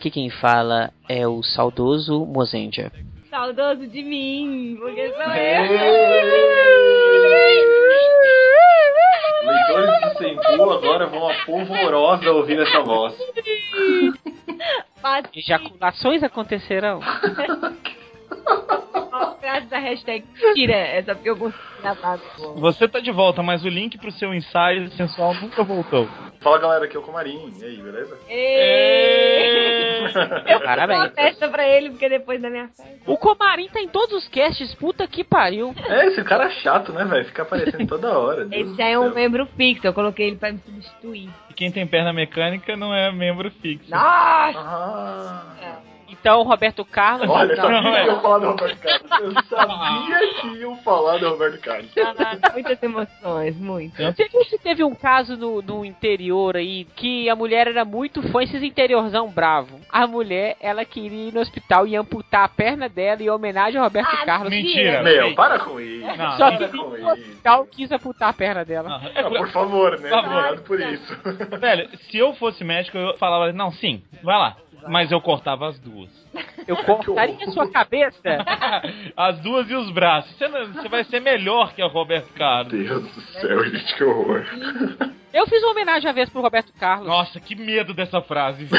Aqui quem fala é o saudoso Mozendia. Saudoso de mim, porque sou Leitores de Senpu agora vão a polvorosa ouvir essa voz. Ejaculações acontecerão. frase da hashtag tira essa porque eu consegui gravar. Você tá de volta, mas o link pro seu ensaio sensual nunca voltou. Fala galera, aqui é o Comarim. E aí, beleza? Eu Parabéns. uma festa pra ele, porque depois da minha festa. O Comarim tá em todos os casts, puta que pariu. É, esse cara é chato, né, velho? Fica aparecendo toda hora. Deus Esse já é um membro fixo, eu coloquei ele pra me substituir. E quem tem perna mecânica não é membro fixo. Nossa! Ah. Então, Roberto Carlos. Olha, eu não, sabia não, que iam falar do Roberto Carlos. Eu sabia que iam falar do Roberto Carlos. Ah, muitas emoções, muitas. Você teve um caso no, no interior aí que a mulher era muito fã, esses interiorzão bravo. A mulher, ela queria ir no hospital e amputar a perna dela em homenagem ao Roberto Ah, Carlos. Mentira. Meu, para com isso. Não, Só que para com no isso. hospital quis amputar a perna dela. É por favor, né? Por favor. Por isso. Velho, se eu fosse médico, eu falava, não, sim, vai lá. Mas eu cortava as duas. Eu cortaria sua cabeça. As duas e os braços. Você, não- você vai ser melhor que o Roberto Carlos. Deus do céu, gente, que horror. Eu fiz uma homenagem uma vez pro Roberto Carlos. Nossa, que medo dessa frase.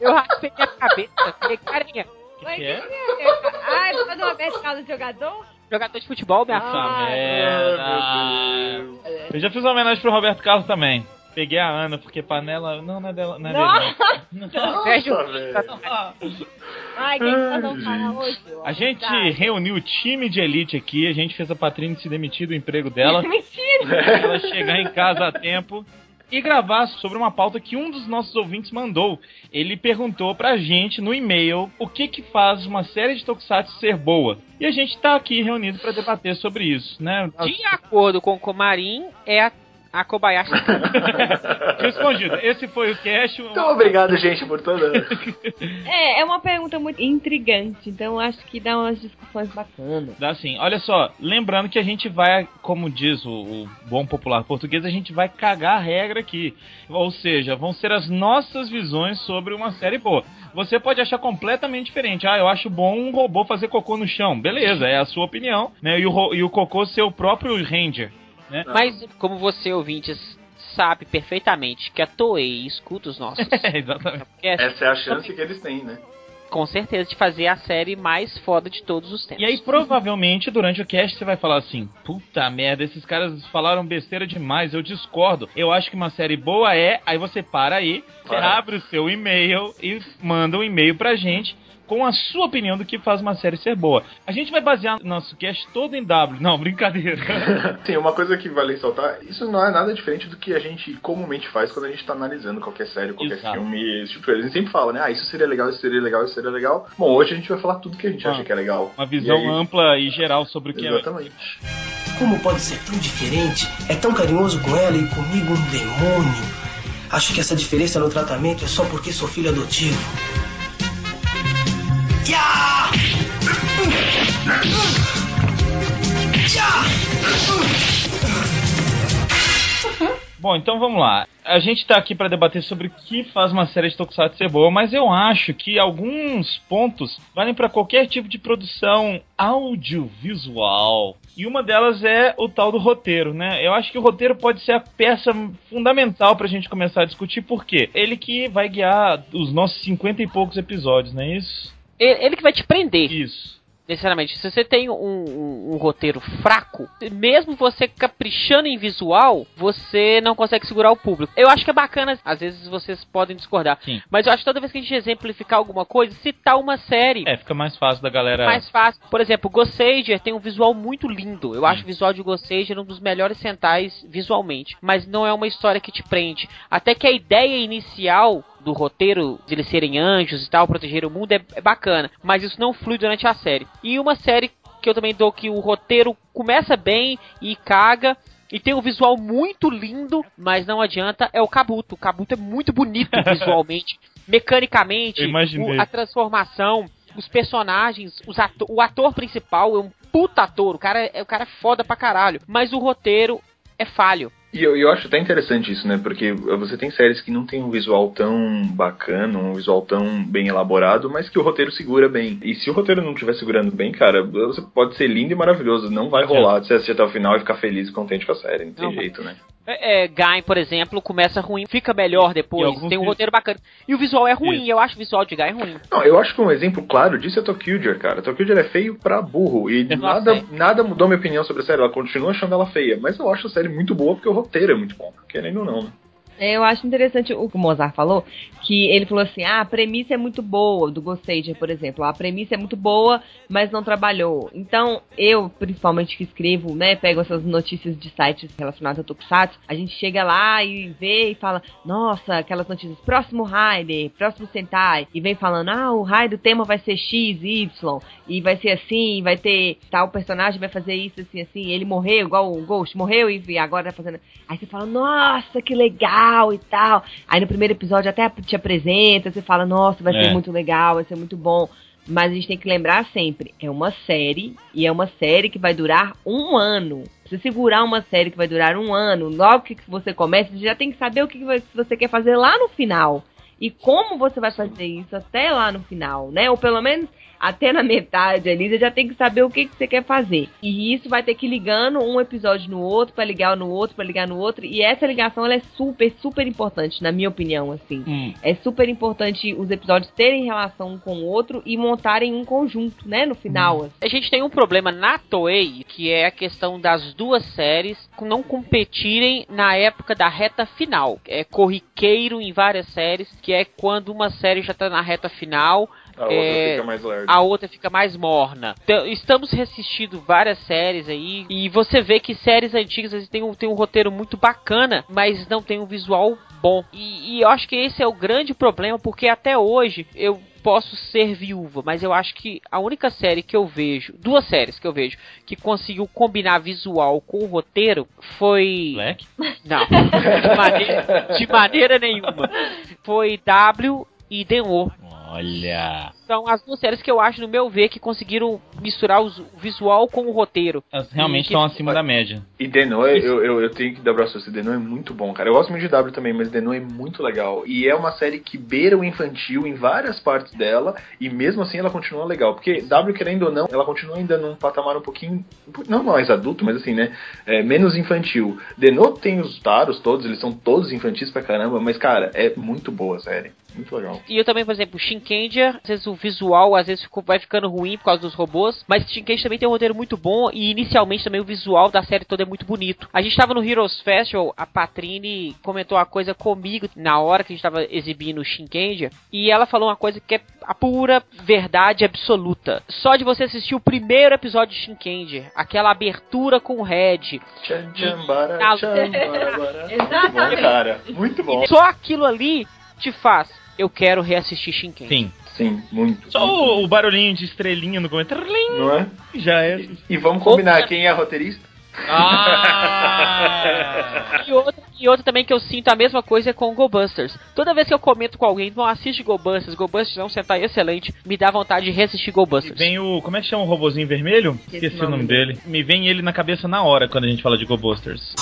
Eu raspei minha cabeça. Falei, carinha, que que é? Ah, é do Roberto Carlos jogador? jogador de futebol, minha. Ah, meu Deus. Eu já fiz uma homenagem pro Roberto Carlos também. Peguei a Ana, porque panela. Não, não é dela. Não é dele. não. Nossa, Ai, quem Ai, gente. hoje? A gente Tá. reuniu o time de elite aqui, a gente fez a Patrícia se demitir do emprego dela, Mentira! pra ela chegar em casa a tempo e gravar sobre uma pauta que um dos nossos ouvintes mandou. Ele perguntou pra gente no e-mail o que que faz uma série de tokusatsu ser boa. E a gente tá aqui reunido pra debater sobre isso, né? de acordo com o Comarim, é a, a Kobayashi. Respondido. Esse foi o cast. Então, obrigado, gente, por toda. É, é uma pergunta muito intrigante, então acho que dá umas discussões bacanas. Dá assim, olha só, lembrando que a gente vai, como diz o, o bom popular português, a gente vai cagar a regra aqui. Ou seja, vão ser as nossas visões sobre uma série boa. Você pode achar completamente diferente. Ah, eu acho bom um robô fazer cocô no chão. Beleza, é a sua opinião, né? E o, e o cocô ser o próprio Ranger. Né? Mas, como você, ouvintes, sabe perfeitamente que a Toei escuta os nossos É, exatamente. Essa é a chance que eles têm, né? com certeza, de fazer a série mais foda de todos os tempos. E aí, provavelmente, durante o cast, você vai falar assim: puta merda, esses caras falaram besteira demais, eu discordo. Eu acho que uma série boa é. Aí você para aí, você Para. abre o seu e-mail e manda um e-mail pra gente com a sua opinião do que faz uma série ser boa. A gente vai basear nosso cast todo em W. Não, brincadeira. Tem uma coisa que vale ressaltar, isso não é nada diferente do que a gente comumente faz quando a gente tá analisando qualquer série, qualquer Exato. filme, esse tipo de coisa. A gente sempre fala, né? Ah, isso seria legal, isso seria legal, isso seria legal. Bom, hoje a gente vai falar tudo que a gente Ah, acha que é legal. Uma visão E aí- ampla e geral sobre o que é. Exatamente. Como pode ser tão diferente? É tão carinhoso com ela e comigo um demônio. Acho que essa diferença no tratamento é só porque sou filho adotivo. Bom, então vamos lá. A gente tá aqui pra debater sobre o que faz uma série de Tokusatsu ser boa, mas eu acho que alguns pontos valem pra qualquer tipo de produção audiovisual. E uma delas é o tal do roteiro, né? Eu acho que o roteiro pode ser a peça fundamental pra gente começar a discutir, por quê? Ele que vai guiar os nossos 50 e poucos episódios, não é isso? Ele, ele que vai te prender, Isso. necessariamente. Se você tem um, um- um roteiro fraco, mesmo você caprichando em visual, você não consegue segurar o público. Eu acho que é bacana, às vezes vocês podem discordar, Sim. mas eu acho que toda vez que a gente exemplificar alguma coisa, citar uma série. É, fica mais fácil da galera. mais fácil. Por exemplo, Ghost Sager tem um visual muito lindo. Eu Sim. acho o visual de Ghost Sager um dos melhores centais visualmente. Mas não é uma história que te prende. Até que a ideia inicial do roteiro de eles serem anjos e tal, proteger o mundo é, é bacana. Mas isso não flui durante a série. E uma série que eu também dou que o roteiro começa bem e caga. E tem um visual muito lindo, mas não adianta, é o Kabuto. O Kabuto é muito bonito visualmente, mecanicamente, o- a transformação, os personagens, os o ator principal é um puta ator, o cara, é- o cara é foda pra caralho, mas o roteiro é falho. E eu, eu acho até interessante isso, né? Porque você tem séries que não tem um visual tão bacana, um visual tão bem elaborado, mas que o roteiro segura bem. E se o roteiro não estiver segurando bem, cara, você pode ser lindo e maravilhoso. Não vai rolar de você assistir até o final e ficar feliz e contente com a série. Não tem Não, jeito, né? É, é, Guy, por exemplo, começa ruim, fica melhor depois, tem um roteiro bacana. E o visual é ruim, Isso. eu acho o visual de Guy ruim. Não, eu acho que um exemplo claro disso é Tokyo cara. Tokyo é feio pra burro. E Eu não nada, nada mudou minha opinião sobre a série. Ela continua achando ela feia. Mas eu acho a série muito boa porque o roteiro é muito bom. Querendo ou não, né? Eu acho interessante o que o Mozart falou, que ele falou assim, ah, a premissa é muito boa, do Ghost Sager, por exemplo. A premissa é muito boa, mas não trabalhou. Então, eu, principalmente que escrevo, né, pego essas notícias de sites relacionados a Tokusatsu, a gente chega lá e vê e fala, nossa, aquelas notícias, próximo Raider, próximo Sentai, e vem falando, ah, o raio do tema vai ser X, Y, e vai ser assim, vai ter tal personagem, vai fazer isso, assim, assim, ele morreu, igual o Ghost morreu e agora tá fazendo... Aí você fala, nossa, que legal e tal. Aí no primeiro episódio até te apresenta, você fala, nossa, vai É. ser muito legal, vai ser muito bom. Mas a gente tem que lembrar sempre, é uma série, e é uma série que vai durar um ano. Se segurar uma série que vai durar um ano, logo que você começa, você já tem que saber o que você quer fazer lá no final. E como você vai fazer isso até lá no final, né? Ou pelo menos até na metade ali, você já tem que saber o que, que você quer fazer. E isso vai ter que ir ligando um episódio no outro, pra ligar no outro, pra ligar no outro. E essa ligação, ela é super, super importante, na minha opinião, assim. Hum. É super importante os episódios terem relação um com o outro e montarem um conjunto, né? No final. assim. A gente tem um problema na Toei, que é a questão das duas séries não competirem na época da reta final. É corriqueiro em várias séries, que é quando uma série já tá na reta final, A outra É, fica mais lerda. a outra fica mais morna. Então, estamos reassistindo várias séries aí, e você vê que séries antigas vezes, tem um, tem um roteiro muito bacana, mas não tem um visual bom. E, e eu acho que esse é o grande problema, porque até hoje eu posso ser viúva, mas eu acho que a única série que eu vejo, duas séries que eu vejo, que conseguiu combinar visual com o roteiro foi. Black? Não, de maneira, de maneira nenhuma. Foi W e Denô. Olha. São as duas séries que eu acho, no meu ver, que conseguiram misturar os- o visual com o roteiro. Elas realmente E que- estão acima da média. E Denoe, eu, eu, eu tenho que dar braço a você. Denoe é muito bom, cara. Eu gosto muito de W também, mas Denoe é muito legal. E é uma série que beira o infantil em várias partes dela, e mesmo assim ela continua legal. Porque W, querendo ou não, ela continua ainda num patamar um pouquinho, não mais adulto, mas assim, né? é, menos infantil. Denoe tem os taros todos, eles são todos infantis pra caramba, mas cara, é muito boa a série. Muito legal. E eu também, por exemplo, vezes o visual às vezes ficou- vai ficando ruim por causa dos robôs, mas Shinkenger também tem um roteiro muito bom e inicialmente também o visual da série toda é muito bonito. A gente tava no Heroes Festival, a Patrine comentou uma coisa comigo na hora que a gente tava exibindo o Shinkenger, e ela falou uma coisa que é a pura verdade absoluta. Só de você assistir o primeiro episódio de Shinkenger, aquela abertura com o Red, Tchan, tchan, bara, tchan, bara, bara. Muito bom, Exatamente. cara. Muito bom. só aquilo ali te faz, eu quero reassistir Shinkenger. Sim. Sim, muito. Só o, o barulhinho de estrelinha no comentário. Trim, Não é? Já é. E, e vamos combinar quem é roteirista? Ah! E outra, e outra também que eu sinto a mesma coisa é com o Go Busters. Toda vez que eu comento com alguém, não assiste Go Busters, Go Busters é um sentar excelente, me dá vontade de reassistir Go E Busters. vem o. Como é que chama o robozinho vermelho? Esqueci o nome dele. Me vem ele na cabeça na hora quando a gente fala de GoBusters.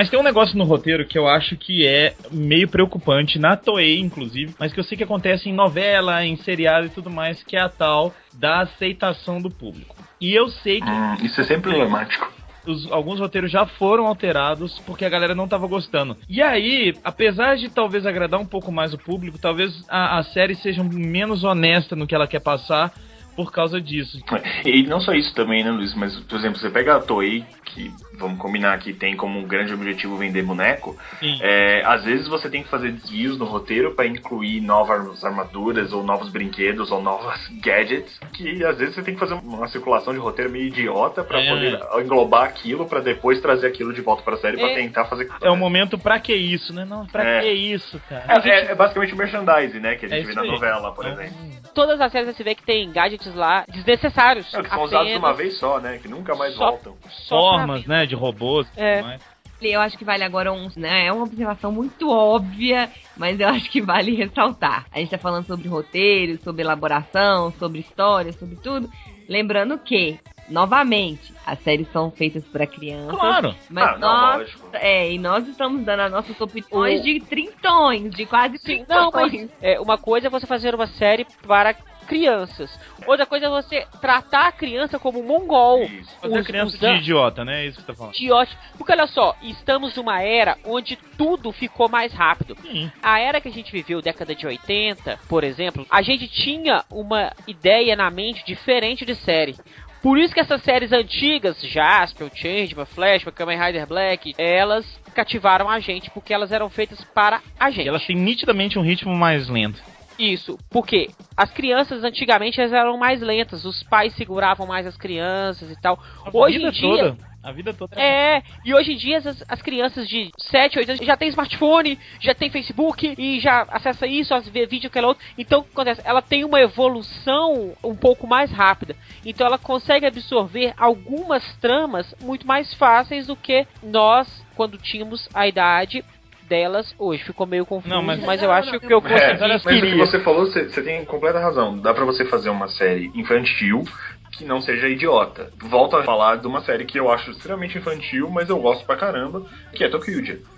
Mas tem um negócio no roteiro que eu acho que é meio preocupante, na Toei, inclusive, mas que eu sei que acontece em novela, em seriado e tudo mais, que é a tal da aceitação do público. E eu sei que Hum, isso é sempre problemático. os- alguns roteiros já foram alterados porque a galera não tava gostando. E aí, apesar de talvez agradar um pouco mais o público, talvez a, a série seja menos honesta no que ela quer passar por causa disso. E não só isso também, né, Luiz? Mas, por exemplo, você pega a Toei, que vamos combinar que tem como um grande objetivo vender boneco, Sim. é, às vezes você tem que fazer desvios no roteiro para incluir novas armaduras, ou novos brinquedos, ou novas gadgets, que às vezes você tem que fazer uma circulação de roteiro meio idiota para É. poder englobar aquilo, para depois trazer aquilo de volta para a série para É. tentar fazer. É o momento pra que isso, né? Não, pra É. que isso, cara? É, é- é basicamente o merchandising, né? Que a É gente vê na aí. novela, por exemplo. Todas as séries você vê que tem gadgets lá desnecessários. É, que são usados Apenas uma vez só, né? Que nunca mais Só- voltam. só Formas, né, de robôs e É. tudo mais. Eu acho que vale agora um, né? É uma observação muito óbvia, mas eu acho que vale ressaltar. A gente tá falando sobre roteiro, sobre elaboração, sobre história, sobre tudo. Lembrando que, novamente, as séries são feitas para crianças. Claro. Mas Ah, não, nós, lógico. é, e nós estamos dando as nossas opiniões de trintões, de quase Sim, trintões. não, mas é, uma coisa é você fazer uma série para crianças. Outra coisa é você tratar a criança como um mongol. Isso. Fazer Os- criança os de idiota, né? É isso que você tá falando. Idiota. Porque olha só, estamos numa era onde tudo ficou mais rápido. Sim. A era que a gente viveu, década de 80, por exemplo, a gente tinha uma ideia na mente diferente de série. Por isso que essas séries antigas, Jasper, Changeman, Flashman, Kamen Rider Black, elas cativaram a gente porque elas eram feitas para a gente. E elas têm nitidamente um ritmo mais lento. Isso, porque as crianças antigamente elas eram mais lentas, os pais seguravam mais as crianças e tal. A Hoje vida em dia, toda. A vida toda. é, e hoje em dia as, as crianças de 7, 8 anos já tem smartphone, já tem Facebook e já acessa isso, vê vídeo aquela outra. Então, o que acontece? Ela tem uma evolução um pouco mais rápida. Então ela consegue absorver algumas tramas muito mais fáceis do que nós quando tínhamos a idade delas hoje. Ficou meio confuso, Não, mas, mas- eu Não, acho não, que eu não. consegui É, mas o que você falou, você você tem completa razão. Dá pra você fazer uma série infantil que não seja idiota. Volto a falar de uma série que eu acho extremamente infantil, mas eu gosto pra caramba, que é Tokyo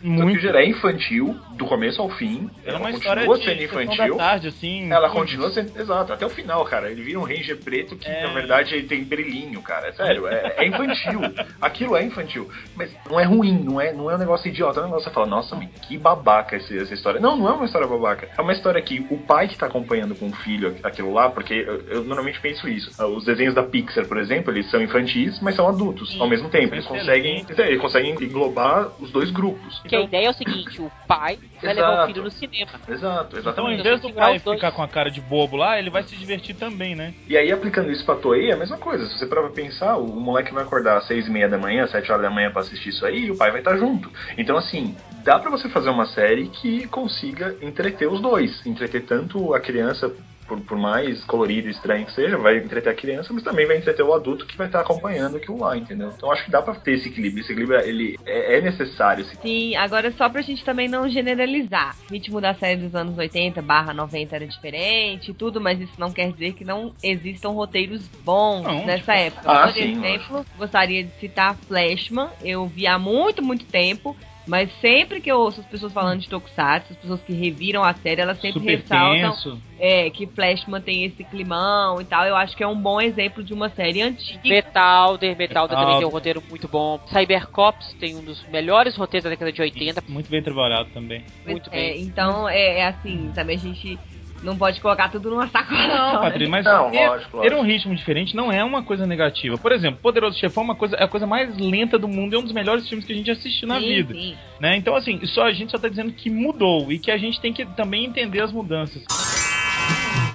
Muito. Tokyo é infantil, do começo ao fim. Ela é uma continua história de sendo infantil. tarde, assim. Ela continua sendo. Exato, até o final, cara. Ele vira um Ranger preto que, É. na verdade, ele tem brilhinho, cara. É sério, é, é infantil. Aquilo é infantil. Mas não é ruim, não é, não é um negócio idiota. É um negócio que você fala, nossa, mas que babaca esse- essa história. Não, não é uma história babaca. É uma história que o pai que tá acompanhando com o filho aquilo lá, porque eu, eu normalmente penso isso. Os desenhos da Pixar, por exemplo, eles são infantis, mas são adultos ao mesmo tempo. Eles conseguem, eles conseguem englobar os dois grupos. Que a ideia é o seguinte, o pai vai levar o Exato. filho no cinema. Exato, Então, exatamente. em vez do Segurar pai ficar com a cara de bobo lá, ele vai se divertir também, né? E aí, aplicando isso pra Toei, é a mesma coisa. Se você parar pra pensar, o moleque vai acordar às seis e meia da manhã, sete horas da manhã pra assistir isso aí, e o pai vai estar junto. Então, assim, dá pra você fazer uma série que consiga entreter os dois. Entreter tanto a criança, por, por mais colorido e estranho que seja, vai entreter a criança, mas também vai entreter o adulto que vai estar acompanhando aquilo lá, entendeu? Então, acho que dá pra ter esse equilíbrio. Esse equilíbrio, ele é, é necessário. Esse... Sim, agora só pra gente também não generalizar. O ritmo da série dos anos 80 barra 90 era diferente e tudo, mas isso não quer dizer que não existam roteiros bons Não, nessa época. Ah, Por sim, exemplo, gostaria de citar Flashman. Eu vi há muito, muito tempo. Mas sempre que eu ouço as pessoas falando de Tokusatsu, as pessoas que reviram a série, elas sempre Super ressaltam tenso. é, que Flashman tem esse climão e tal. Eu acho que é um bom exemplo de uma série antiga. Metalder, Metalder também tem um roteiro muito bom. Cybercops tem um dos melhores roteiros da década de 80. Muito bem trabalhado também. Muito É, bem. então, é, é assim, também a gente não pode colocar tudo numa sacola. Não, né? Patrícia, mas Não, ter, lógico, ter um ritmo diferente não é uma coisa negativa. Por exemplo, Poderoso Chefão é, uma coisa, é a coisa mais lenta do mundo, é um dos melhores filmes que a gente assistiu na Sim, vida. sim. Né? Então, assim, só, a gente só tá dizendo que mudou e que a gente tem que também entender as mudanças.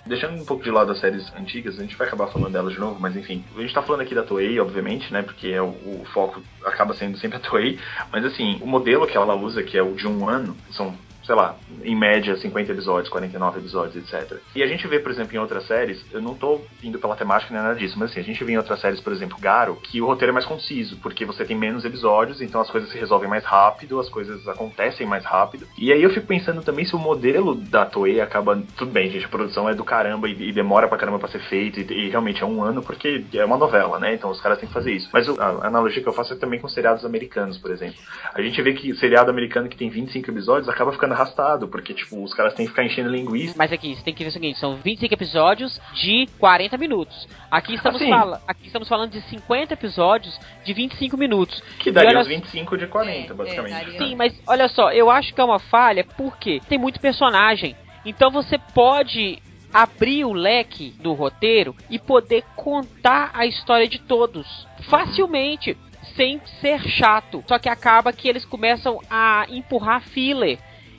Deixando um pouco de lado as séries antigas, a gente vai acabar falando delas de novo, mas enfim. A gente tá falando aqui da Toei, obviamente, né? Porque é o, o foco acaba sendo sempre a Toei. Mas assim, o modelo que ela usa, que é o de um ano, são, sei lá, em média 50 episódios, 49 episódios, etc. E a gente vê, por exemplo, em outras séries, eu não tô indo pela temática nem nada disso, mas assim, a gente vê em outras séries, por exemplo, Garo, que o roteiro é mais conciso, porque você tem menos episódios, então as coisas se resolvem mais rápido, as coisas acontecem mais rápido. E aí eu fico pensando também se o modelo da Toei acaba. Tudo bem, gente, a produção é do caramba e, e demora pra caramba pra ser feito, e, e realmente é um ano porque é uma novela, né? Então os caras têm que fazer isso. Mas a analogia que eu faço é também com seriados americanos, por exemplo. A gente vê que seriado americano que tem 25 episódios acaba ficando arrastado, porque, tipo, os caras têm que ficar enchendo linguiça. Mas aqui, você tem que ver o seguinte, são 25 episódios de 40 minutos. Aqui estamos, Assim. fala, aqui estamos falando de 50 episódios de 25 minutos. Que daria olha uns 25 de 40, É, basicamente. é? Sim, mas olha só, eu acho que é uma falha porque tem muito personagem. Então você pode abrir o leque do roteiro e poder contar a história de todos facilmente, sem ser chato. Só que acaba que eles começam a empurrar filler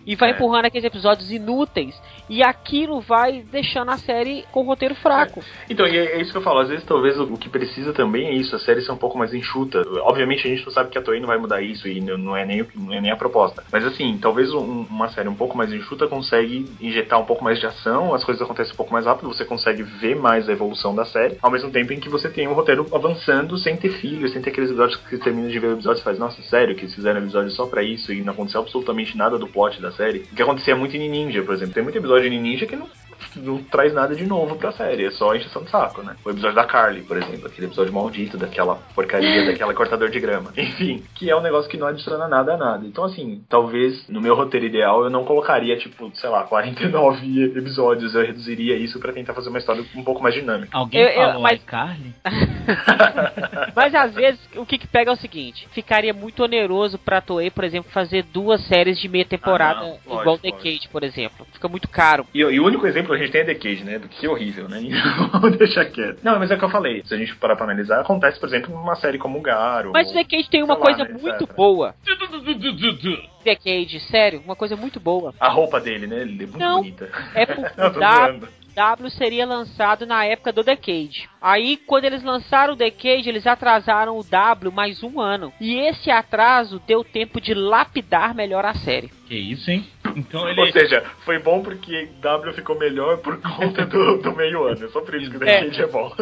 e vai É. empurrando aqueles episódios inúteis e aquilo vai deixando a série com o roteiro fraco. Então, e é é isso que eu falo. Às vezes, talvez, o que precisa também é isso. A série ser um pouco mais enxuta. Obviamente, a gente não sabe que a Toei não vai mudar isso e não é nem, não é nem a proposta. Mas, assim, talvez um- uma série um pouco mais enxuta consegue injetar um pouco mais de ação, as coisas acontecem um pouco mais rápido, você consegue ver mais a evolução da série, ao mesmo tempo em que você tem um roteiro avançando sem ter filhos, sem ter aqueles episódios que você termina de ver o episódio e faz, nossa, sério, que eles fizeram episódio só pra isso e não aconteceu absolutamente nada do plot da série. O que acontecia muito em Ninja, por exemplo. Tem muito episódio de Ninja que não não traz nada de novo pra série, é só encheção de saco, né? O episódio da Carly, por exemplo, aquele episódio maldito daquela porcaria, daquela cortador de grama. Enfim, que é um negócio que não adiciona nada a nada. Então, assim, talvez no meu roteiro ideal eu não colocaria, tipo, sei lá, 49 episódios, eu reduziria isso pra tentar fazer uma história um pouco mais dinâmica. Alguém Eu- eu- falou mas- iCarly? Mas às vezes o que, que pega é o seguinte: ficaria muito oneroso pra Toei, por exemplo, fazer duas séries de meia temporada Ah, não. Igual lógico. Decade, por exemplo. Fica muito caro. E, e o único exemplo que a gente tem é The Cage, né? Do que é horrível, né? Vamos deixar quieto. Não, mas é o que eu falei. Se a gente parar pra analisar, acontece, por exemplo, numa série como Garo. Mas o Decade tem uma lá, coisa né, muito etc. boa. Decade, sério, uma coisa muito boa. A roupa dele, né? Ele é muito Não. bonita. É porque Eu o tô W, zoando. W seria lançado na época do Decade. Aí, quando eles lançaram o Decade, eles atrasaram o W mais um ano. E esse atraso deu tempo de lapidar melhor a série. Que isso, hein? Então ele. Ou seja, foi bom porque W ficou melhor por conta do, do meio ano. É só por isso que o The É. É bom.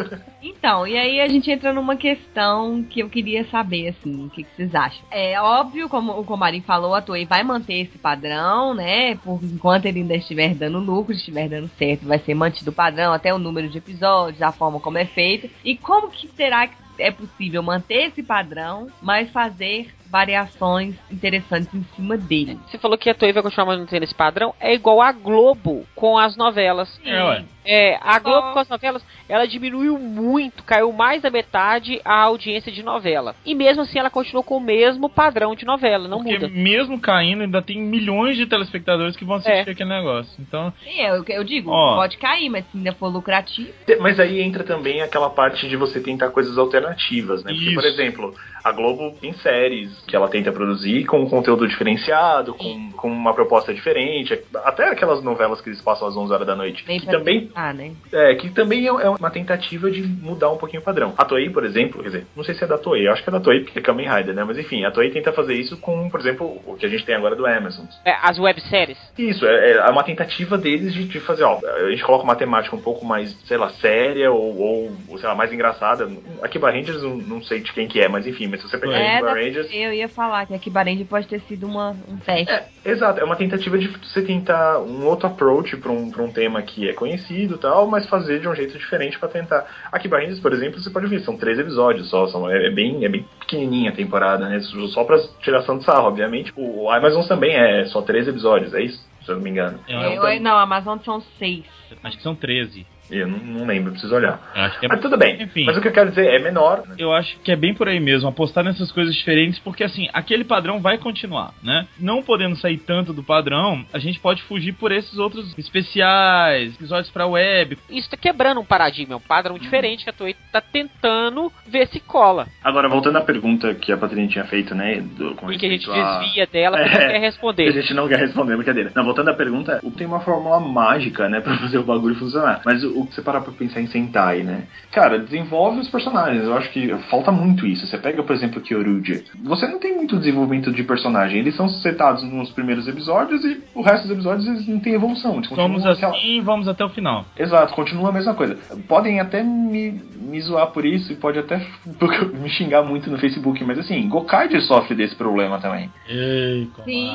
Então, e aí a gente entra numa questão que eu queria saber, assim, o que, que vocês acham. É óbvio, como o Comarim falou, a Toei vai manter esse padrão, né? Por enquanto ele ainda estiver dando lucro, estiver dando certo, vai ser mantido o padrão, até o número de episódios, a forma como é feito. E como que será que é possível manter esse padrão, mas fazer variações interessantes em cima dele? Você falou que a Toei vai continuar mantendo esse padrão. É igual a Globo com as novelas. É, ué. É, a Globo com as novelas, ela diminuiu muito, caiu mais da metade a audiência de novela. E mesmo assim ela continuou com o mesmo padrão de novela, não Porque muda. mesmo caindo, ainda tem milhões de telespectadores que vão assistir É. aquele negócio. Então, Sim, eu, eu digo, Ó. pode cair, mas se ainda for lucrativo. Mas aí entra também aquela parte de você tentar coisas alternativas, né? Porque, por exemplo, a Globo tem séries que ela tenta produzir com um conteúdo diferenciado, com, com uma proposta diferente. Até aquelas novelas que eles passam às 11 horas da noite. Bem que também tentar, né? É, que também é é uma tentativa de mudar um pouquinho o padrão. A Toei, por exemplo, quer dizer, não sei se é da Toei, eu acho que é da Toei porque é Kamen Rider, né? Mas enfim, a Toei tenta fazer isso com, por exemplo, o que a gente tem agora do Amazon. É, as webséries. Isso, é, é uma tentativa deles de, de fazer, ó, a gente coloca uma temática um pouco mais, sei lá, séria ou, ou, ou, sei lá, mais engraçada. Aqui Rangers não, não sei de quem que é, mas enfim, mas se você pegar É, Akiba Rangers... eu ia falar que aqui Barenji pode ter sido uma, um teste. É, exato, é uma tentativa de você tentar um outro approach para um, pra um tema que é conhecido e tal, mas fazer de um jeito diferente para tentar. Aqui Rangers, por exemplo, você pode ver, são três episódios só, são, é, é bem, é bem pequenininha a temporada, né? Só pra tiração de sarro, obviamente. O, Amazon também é só três episódios, é isso? Se eu não me engano. eu, Eu- não, a Amazon são seis. acho que são 13. Eu não, não lembro, preciso olhar. Eu acho que é Mas tudo bem. Enfim. Mas o que eu quero dizer é menor. né? Eu acho que é bem por aí mesmo, apostar nessas coisas diferentes, porque assim, aquele padrão vai continuar, né? Não podendo sair tanto do padrão, a gente pode fugir por esses outros especiais, episódios pra web. Isso tá quebrando um paradigma, é um padrão diferente que a Toei tá tentando ver se cola. Agora, voltando à pergunta que a Patrícia tinha feito, né? Do, com E que a gente a- desvia dela porque É. não quer que a responder. gente não quer responder, brincadeira. Não, voltando à pergunta, o- tem uma fórmula mágica, né, pra fazer o bagulho funcionar. Mas o, o que você parar pra pensar em Sentai, né? Cara, desenvolve os personagens. Eu acho que falta muito isso. Você pega, por exemplo, Kyoruja. Você não tem muito desenvolvimento de personagem. Eles são setados nos primeiros episódios e o resto dos episódios eles não tem evolução. Eles Somos continuam aquela- assim e vamos até o final. Exato, continua a mesma coisa. Podem até me, me zoar por isso e pode até me xingar muito no Facebook, mas assim, Gokaiger sofre desse problema também. Ei, Sim.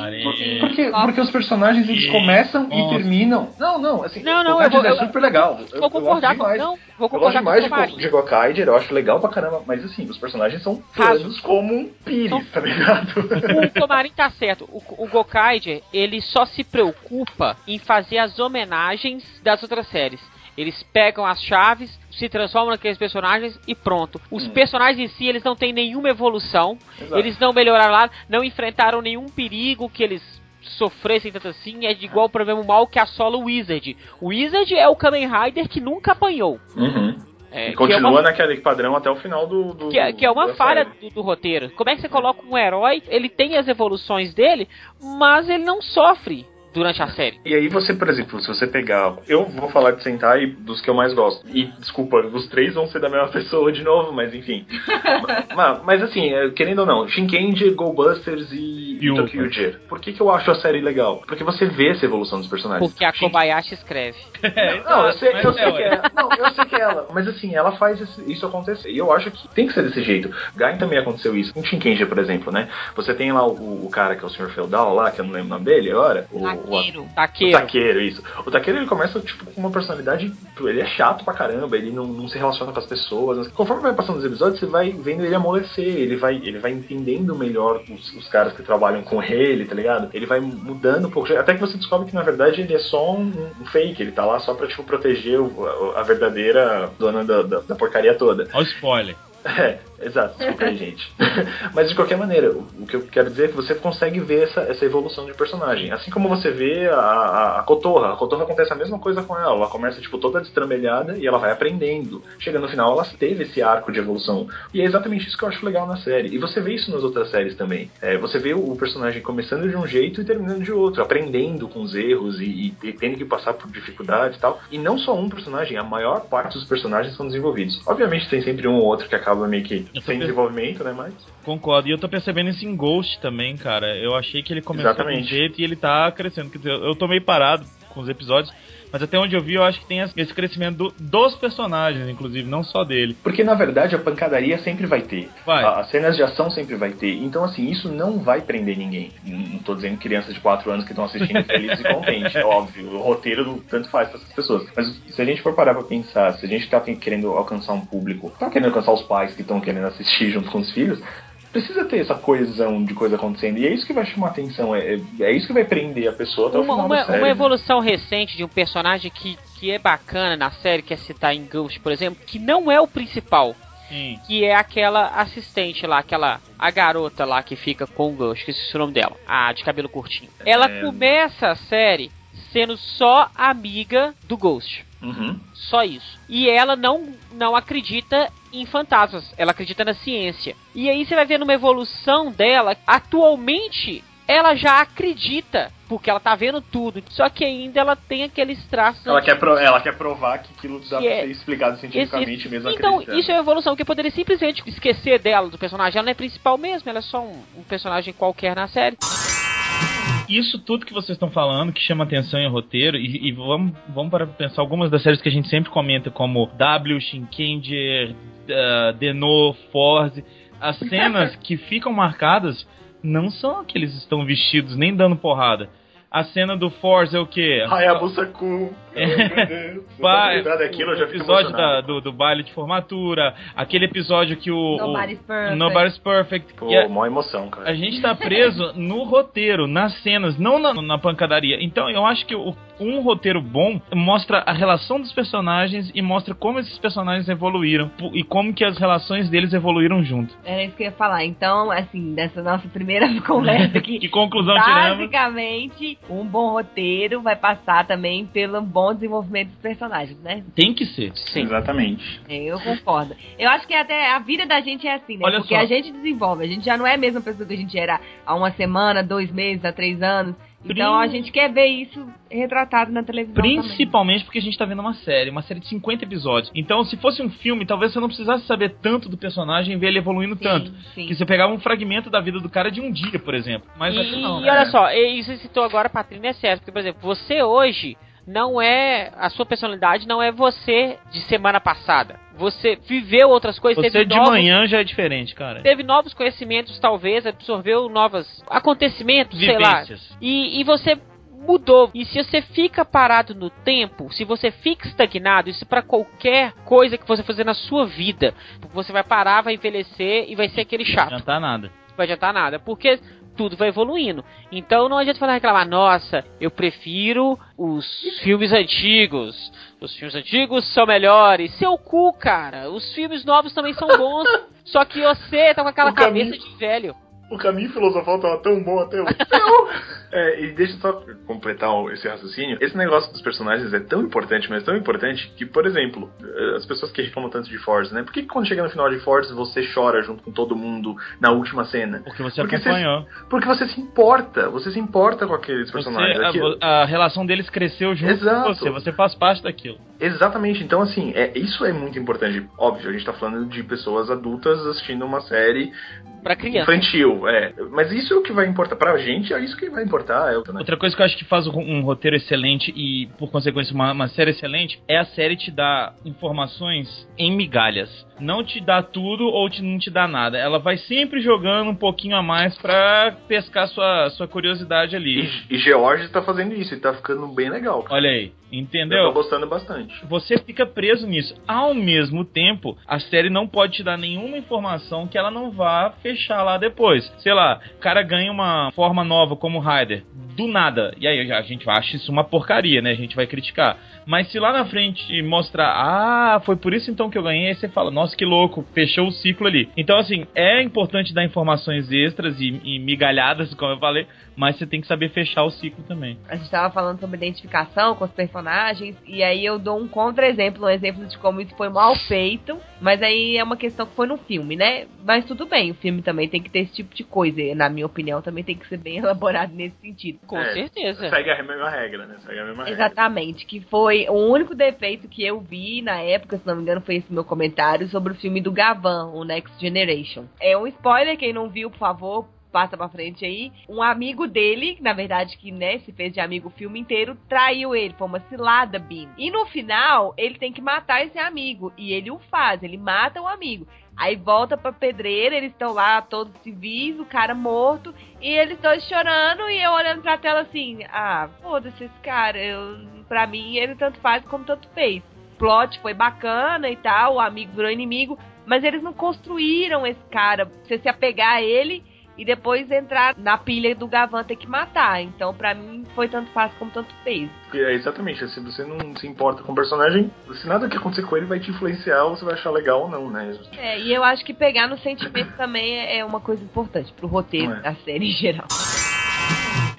Porque, porque os personagens eles começam e Nossa. terminam. Não, não, assim, Não, não, é super legal. Eu- Vou concordar com. Não, vou Eu gosto concordar com de, de Gokaiger, eu acho legal pra caramba, mas assim, os personagens são planos como um pires, São- tá ligado? O Comarim tá certo. O, o Gokaiger, ele só se preocupa em fazer as homenagens das outras séries. Eles pegam as chaves, se transformam naqueles personagens e pronto. Os Hum. personagens em si, eles não têm nenhuma evolução. Exato. Eles não melhoraram lá, não enfrentaram nenhum perigo que eles sofressem tanto assim. É de igual o problema mal que assola o Wizard. O Wizard é o Kamen Rider que nunca apanhou. Uhum. É, E que é continua uma- naquele padrão até o final do. do que é, que é uma falha do, do roteiro. Como é que você coloca um herói? Ele tem as evoluções dele, mas ele não sofre durante a série. E aí você, por exemplo, se você pegar. Eu vou falar de Sentai dos que eu mais gosto. E, desculpa, os três vão ser da mesma pessoa de novo, mas enfim. mas, mas assim, é, querendo ou não, Shinkenger, Go Busters e. Kyuji. Por que, que eu acho a série legal? Porque você vê essa evolução dos personagens. Porque a Gente, Kobayashi escreve. É, Não, eu sei, eu sei é, que é. Não, eu sei que é ela. Mas assim, ela faz esse- isso acontecer. E eu acho que tem que ser desse jeito. Gain também aconteceu isso. Em Shinkenja, por exemplo, né? Você tem lá o, o cara que é o Sr. Feudal lá, que eu não lembro o nome dele agora. O, o, Taqueiro. o Taqueiro. taqueiro, isso. O taqueiro ele começa tipo com uma personalidade. Ele é chato pra caramba, ele não, não se relaciona com as pessoas. Conforme vai passando os episódios, você vai vendo ele amolecer, ele vai, ele vai entendendo melhor os, os caras que trabalham com ele, tá ligado? Ele vai mudando um pouco. Até que você descobre que na verdade ele é só um, um fake, ele tá lá só pra tipo, proteger o- a, a verdadeira dona da, da- da porcaria toda. Olha o spoiler. É, exato, desculpa aí, gente. Mas de qualquer maneira, o que eu quero dizer é que você consegue ver essa, essa evolução de personagem. Assim como você vê a, a, a Cotorra. A Cotorra acontece a mesma coisa com ela. Ela começa, tipo, toda destramelhada e ela vai aprendendo. Chega no final, ela teve esse arco de evolução. E é exatamente isso que eu acho legal na série. E você vê isso nas outras séries também. É, você vê o personagem começando de um jeito e terminando de outro, aprendendo com os erros e, e- e tendo que passar por dificuldades e tal. E não só um personagem, a maior parte dos personagens são desenvolvidos. Obviamente tem sempre um ou outro que acaba meio que sem desenvolvimento, né? Mas. Concordo. E eu tô percebendo isso em Ghost também, cara. Eu achei que ele começou Exatamente. de um jeito e ele tá crescendo. Quer dizer, eu tô meio parado com os episódios, mas até onde eu vi, eu acho que tem esse crescimento do- dos personagens, inclusive, não só dele. Porque na verdade a pancadaria sempre vai ter. Vai. As cenas de ação sempre vai ter. Então, assim, isso não vai prender ninguém. Não tô dizendo crianças de 4 anos que estão assistindo felizes e contentes. É óbvio. O roteiro tanto faz pra essas pessoas. Mas se a gente for parar pra pensar, se a gente tá querendo alcançar um público, tá querendo alcançar os pais que estão querendo assistir junto com os filhos. Precisa ter essa coesão de coisa acontecendo. E é isso que vai chamar atenção. É, é, é isso que vai prender a pessoa até o Uma, final uma, da série. uma né? evolução recente de um personagem que, que é bacana na série, que é citar em Ghost, por exemplo, que não é o principal, Sim. que é aquela assistente lá, aquela a garota lá que fica com o Ghost, que esqueci o nome dela, a de cabelo curtinho. Ela É. começa a série sendo só amiga do Ghost. Uhum. Só isso. E ela não, não acredita em fantasmas, ela acredita na ciência. E aí você vai vendo uma evolução dela. Atualmente, ela já acredita, porque ela tá vendo tudo. Só que ainda ela tem aqueles traços. Ela, quer pro- ela quer provar que aquilo dá Que pra é- ser explicado cientificamente Esse- mesmo então, isso é uma evolução que poderia simplesmente esquecer dela, do personagem. Ela não é principal mesmo, ela é só um, um personagem qualquer na série. Isso tudo que vocês estão falando, que chama atenção em roteiro, e, e vamos, vamos para pensar algumas das séries que a gente sempre comenta, como W, Shinkenger, uh, Deno, Force. As cenas que ficam marcadas não são aqueles que estão vestidos nem dando porrada. A cena do Force é o quê? Hayabusa-kun. Ba- Lembrar daquilo, eu já episódio da- do, do baile de formatura, aquele episódio que o. Nobody's o, Perfect. Nobody's Perfect. Pô, é- mó emoção, cara. a gente tá preso no roteiro, nas cenas, não na, na pancadaria. Então eu acho que o- um roteiro bom mostra a relação dos personagens e mostra como esses personagens evoluíram e como que as relações deles evoluíram junto. Era isso que eu ia falar. Então, assim, dessa nossa primeira conversa aqui. Que conclusão tiramos? Basicamente, um bom roteiro vai passar também pelo bom desenvolvimento dos personagens, né? Tem que ser. Sim. Exatamente. É, Eu concordo. Eu acho que até a vida da gente é assim, né? Olha Porque só. a gente desenvolve. A gente já não é a mesma pessoa que a gente era há uma semana, dois meses, há três anos. Então a gente quer ver isso retratado na televisão. também. Principalmente porque a gente tá vendo uma série, uma série de 50 episódios. Então, se fosse um filme, talvez você não precisasse saber tanto do personagem e ver ele evoluindo Sim, tanto. sim. Que você pegava um fragmento da vida do cara de um dia, por exemplo. Mas e, não. e né? olha só, isso que citou agora, Patrícia, é certo. Porque, por exemplo, você hoje não é. A sua personalidade não é você de semana passada. Você viveu outras coisas, Você de novos, manhã já é diferente, cara. teve novos conhecimentos, talvez, absorveu novos acontecimentos, sei lá. Vivências. E, e você mudou. E se você fica parado no tempo, se você fica estagnado, isso para qualquer coisa que você fazer na sua vida, você vai parar, vai envelhecer e vai ser aquele Não chato. adianta nada. Não vai adiantar nada, porque tudo vai evoluindo. Então não adianta falar reclamar, nossa, eu prefiro os filmes antigos. Os filmes antigos são melhores. Seu cu, cara. Os filmes novos também são bons. só que você tá com aquela O caminho- cabeça de velho. O caminho filosofal tava tão bom até hoje. é, e deixa eu só completar o- esse raciocínio. Esse negócio dos personagens é tão importante, mas tão importante, que, por exemplo, eh, as pessoas que reclamam tanto de Force, né? Por que, quando chega no final de Force você chora junto com todo mundo na última cena? Porque você Porque você- acompanhou. Porque você se importa, você se importa com aqueles Você, personagens. Aquilo- a, a relação deles cresceu junto Exato. com você. Você faz parte daquilo. Exatamente, então assim, é, isso é muito importante. Óbvio, a gente tá falando de pessoas adultas assistindo uma série Pra criança. infantil, É. Mas isso é o que vai importar. Pra gente, é isso que vai importar. É, né? Outra coisa que eu acho que faz um roteiro excelente e, por consequência, uma, uma série excelente é a série te dar informações em migalhas. Não te dá tudo ou te, não te dá nada. Ela vai sempre jogando um pouquinho a mais pra pescar sua, sua curiosidade ali. E, e George tá fazendo isso e tá ficando bem legal. Olha aí, entendeu? Eu tô gostando bastante. Você fica preso nisso. Ao mesmo tempo, a série não pode te dar nenhuma informação que ela não vá fechar lá depois. Sei lá, o cara ganha uma forma nova como Ryder. Do nada. E aí a gente acha isso uma porcaria, né? A gente vai criticar. Mas se lá na frente mostrar, ah, foi por isso então que eu ganhei, aí você fala, nossa, que louco, fechou o ciclo ali. Então, assim, é importante dar informações extras e, e migalhadas, como eu falei, mas você tem que saber fechar o ciclo também. A gente estava falando sobre identificação com os personagens, e aí eu dou um contra-exemplo, um exemplo de como isso foi mal feito, mas aí é uma questão que foi no filme, né? Mas tudo bem, o filme também tem que ter esse tipo de coisa, e, na minha opinião, também tem que ser bem elaborado nesse sentido. Com é, certeza. Segue a mesma regra, né? Segue a mesma Exatamente, regra. que foi o único defeito que eu vi na época, se não me engano, foi esse meu comentário sobre o filme do Gavan, o Next Generation. É um spoiler, quem não viu, por favor, passa pra frente aí. Um amigo dele, na verdade, que né, se fez de amigo o filme inteiro, traiu ele. Foi uma cilada, Bean. E no final, ele tem que matar esse amigo. E ele o faz, ele mata o amigo. Aí volta pra pedreira, eles estão lá todos civis, o cara morto, e eles dois chorando e eu olhando pra tela assim, ah, foda-se esse cara, eu, pra mim ele tanto faz como tanto fez. O plot foi bacana e tal, o amigo virou inimigo, mas eles não construíram esse cara, você se apegar a ele e depois entrar na pilha do Gavan ter que matar. Então, para mim, foi tanto fácil como tanto fez. É, exatamente. Se você não se importa com o personagem, se nada que acontecer com ele vai te influenciar, você vai achar legal ou não, né? É, e eu acho que pegar no sentimento também é uma coisa importante pro roteiro é. da série em geral.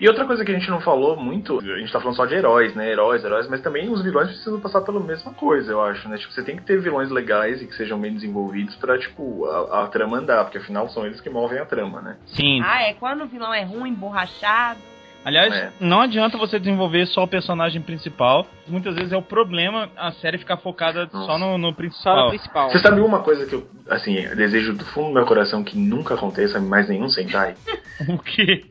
E outra coisa que a gente não falou muito, a gente tá falando só de heróis, né? Heróis, heróis, mas também os vilões precisam passar pela mesma coisa, eu acho, né? Tipo, você tem que ter vilões legais e que sejam bem desenvolvidos pra, tipo, a, a trama andar, porque afinal são eles que movem a trama, né? Sim. Ah, é quando o vilão é ruim, borrachado. Aliás, é. não adianta você desenvolver só o personagem principal. Muitas vezes é o problema a série ficar focada Nossa. só no, no, principal. Só no principal. Você sabe uma coisa que eu, assim, desejo do fundo do meu coração que nunca aconteça mais nenhum Sentai? o quê?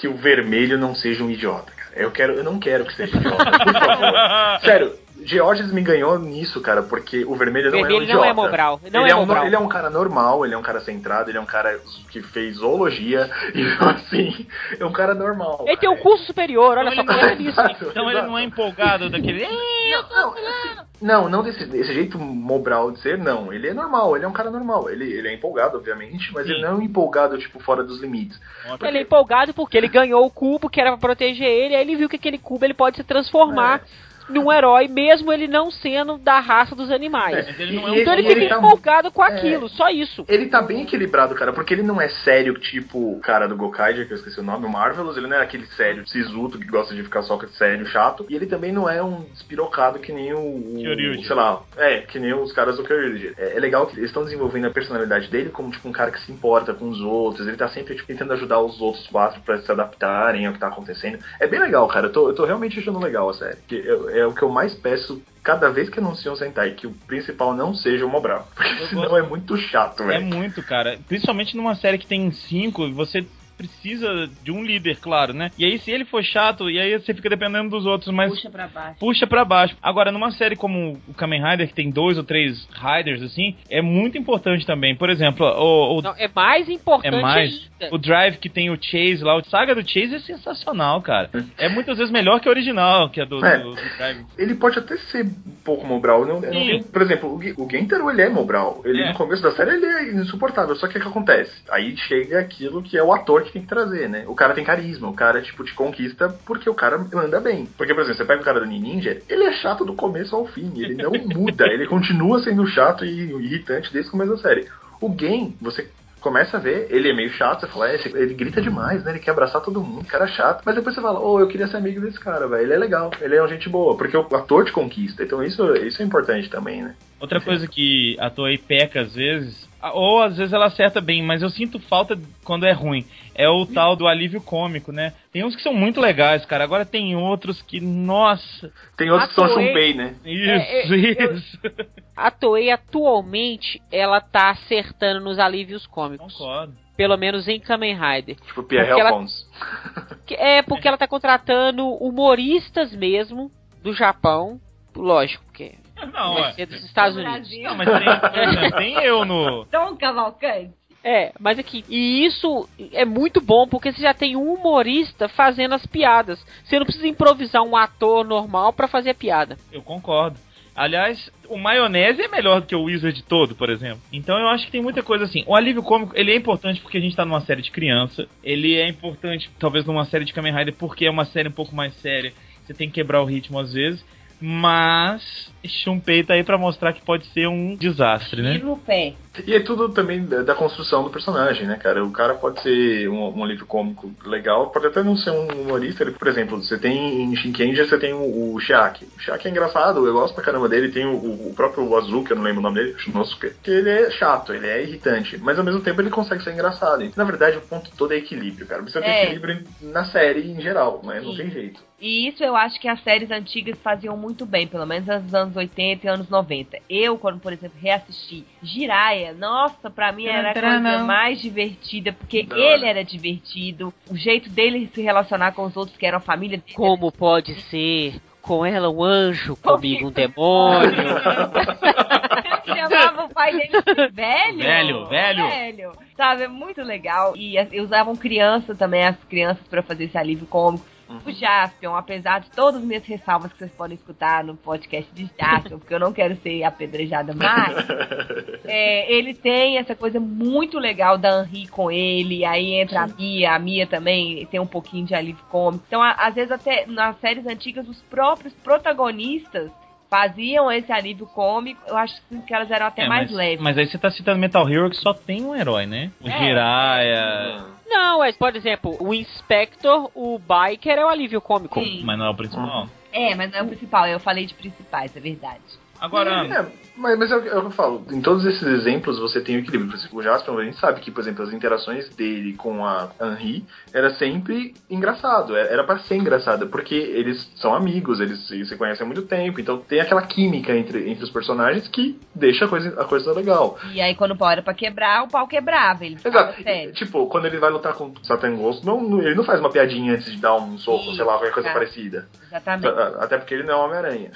Que o vermelho não seja um idiota, cara. Eu, quero, eu não quero que seja idiota, por favor. Sério, Georges me ganhou nisso, cara, porque o vermelho não vermelho é um idiota. Não é Mobral. Não ele, é, é um, ele é um cara normal, ele é um cara centrado, ele é um cara que fez zoologia, e assim, é um cara normal. Ele cara. tem um curso superior, olha só, é isso. Então ele não é empolgado daquele. Não, não, assim, não, não desse, desse jeito Mobral de ser, não. Ele é normal, ele é um cara normal. Ele, ele é empolgado, obviamente, mas Sim. ele não é um empolgado, tipo, fora dos limites. Porque... Ele é empolgado porque ele ganhou o cubo que era pra proteger ele, aí ele viu que aquele cubo ele pode se transformar. É num herói, mesmo ele não sendo da raça dos animais. É, ele então ele, ele fica ele tá, empolgado com é. aquilo, é, só isso. Ele tá bem equilibrado, cara, porque ele não é sério, tipo o cara do Gokaiger, que eu esqueci o nome, o Marvelous, ele não é aquele sério sisuto que gosta de ficar só sério, chato, e ele também não é um despirocado que nem o, o sei lá, é, que nem os caras do Kyoriuji. É, é legal que eles estão desenvolvendo a personalidade dele como tipo um cara que se importa com os outros, ele tá sempre tipo, tentando ajudar os outros quatro para se adaptarem ao que tá acontecendo. É bem legal, cara, eu tô, eu tô realmente achando legal a série. É, é o que eu mais peço cada vez que anunciam um Sentai que o principal não seja o Mobral. Porque eu senão gosto. é muito chato, velho. É muito, cara. Principalmente numa série que tem cinco, você precisa de um líder, claro, né? E aí, se ele for chato, e aí você fica dependendo dos outros, mas. Puxa pra baixo. Puxa pra baixo. Agora, numa série como o Kamen Rider, que tem dois ou três Riders, assim, é muito importante também. Por exemplo, o. o Não, é mais importante é mais, ainda. O Drive que tem o Chase lá. O Saga do Chase é sensacional, cara. É muitas vezes melhor que o original, que é do, é, do, do Drive. Ele pode até ser um pouco Mobral. Não, não tem, por exemplo, o, o Gentaro, ele é Mobral. Ele, é. no começo da série, ele é insuportável. Só que o que acontece? Aí chega aquilo que é o ator que tem que trazer, né? O cara tem carisma, o cara, tipo, te conquista porque o cara anda bem. Porque, por exemplo, você pega o cara do Ninja, ele é chato do começo ao fim, ele não muda, ele continua sendo chato e irritante desde o começo da série. O Game, você começa a ver, ele é meio chato, você fala, é, ele grita demais, né? Ele quer abraçar todo mundo, cara chato. Mas depois você fala, oh, eu queria ser amigo desse cara, velho. Ele é legal, ele é uma gente boa, porque o ator te conquista. Então isso, isso é importante também, né? Outra coisa que ator aí peca às vezes, ou às vezes ela acerta bem, mas eu sinto falta quando é ruim. É o tal do alívio cômico, né? Tem uns que são muito legais, cara. Agora tem outros que, nossa. Tem outros que são Shunpei, né? Isso, é, é, isso. Eu, A Toei atualmente ela tá acertando nos alívios cômicos. Concordo. Pelo menos em Kamen Rider. Tipo Pierre Porque ela- Alphonse. Que- É porque ela tá contratando humoristas mesmo do Japão. Lógico, porque Não, vai é. ser dos Estados No Unidos. Não, mas tem, tem eu no. Tom Cavalcante. É, mas aqui, e isso é muito bom porque você já tem um humorista fazendo as piadas. Você não precisa improvisar um ator normal pra fazer a piada. Eu concordo. Aliás, o maionese é melhor do que o Wizard todo, por exemplo. Então eu acho que tem muita coisa assim. O alívio cômico, ele é importante porque a gente tá numa série de criança. Ele é importante, talvez, numa série de Kamen Rider porque é uma série um pouco mais séria. Você tem que quebrar o ritmo às vezes. Mas Shumpei tá aí pra mostrar que pode ser um desastre, né? Tiro pé. E é tudo também da, da construção do personagem, né, cara? O cara pode ser um, um alívio cômico legal, pode até não ser um humorista. Ele, por exemplo, você tem em Shinkenja, você tem o, o Shiaki. O Shiaki é engraçado, eu gosto pra caramba dele. Tem o, o próprio Azul, que eu não lembro o nome dele, Shinosuke, que ele é chato, ele é irritante, mas ao mesmo tempo ele consegue ser engraçado. Então, na verdade, o ponto todo é equilíbrio, cara. Precisa ter É. equilíbrio na série em geral, né? Não Sim. tem jeito. E isso eu acho que as séries antigas faziam muito bem, pelo menos nos anos 80 e anos 90. Eu, quando, por exemplo, reassisti Nossa, pra mim era a coisa mais divertida, porque Da ele hora. era divertido, o jeito dele se relacionar com os outros, que eram a família dele. Como pode ser com ela um anjo, comigo um demônio? chamava o pai dele de velho. Velho, velho. Velho. Sabe, é muito legal. E e usavam criança também, as crianças, pra fazer esse alívio cômico. O Jaspion, apesar de todas as minhas ressalvas que vocês podem escutar no podcast de Jaspion, porque eu não quero ser apedrejada mais, é, ele tem essa coisa muito legal da Henri com ele, aí entra a Mia, a Mia também tem um pouquinho de alívio cômico. Então, a- às vezes até nas séries antigas, os próprios protagonistas faziam esse alívio cômico, eu acho que elas eram até É, mais mas, leves. mas aí você tá citando Metal Hero que só tem um herói, né? O É. Jiraiya. Não, é, por exemplo, o Inspector, o Biker é o alívio cômico. Sim. Mas não é o principal. É, mas não é o principal, eu falei de principais, é verdade. Agora, É, mas, mas é, o que- é o que eu falo. Em todos esses exemplos você tem o equilíbrio. Por exemplo, o Jasper, a gente sabe que, por exemplo, as interações dele com a Henri era sempre engraçado. é- Era pra ser engraçado, porque eles são amigos, eles se, conhecem há muito tempo. Então tem aquela química entre, entre os personagens que deixa a coisa, a coisa legal. E aí, quando o pau era pra quebrar, o pau quebrava. Ele Exato. sério. Tipo, quando ele vai lutar com o Satan Ghost, não, ele não faz uma piadinha antes de dar um soco, Sim, sei lá, qualquer coisa parecida. Exatamente. Até porque ele não é Homem-Aranha.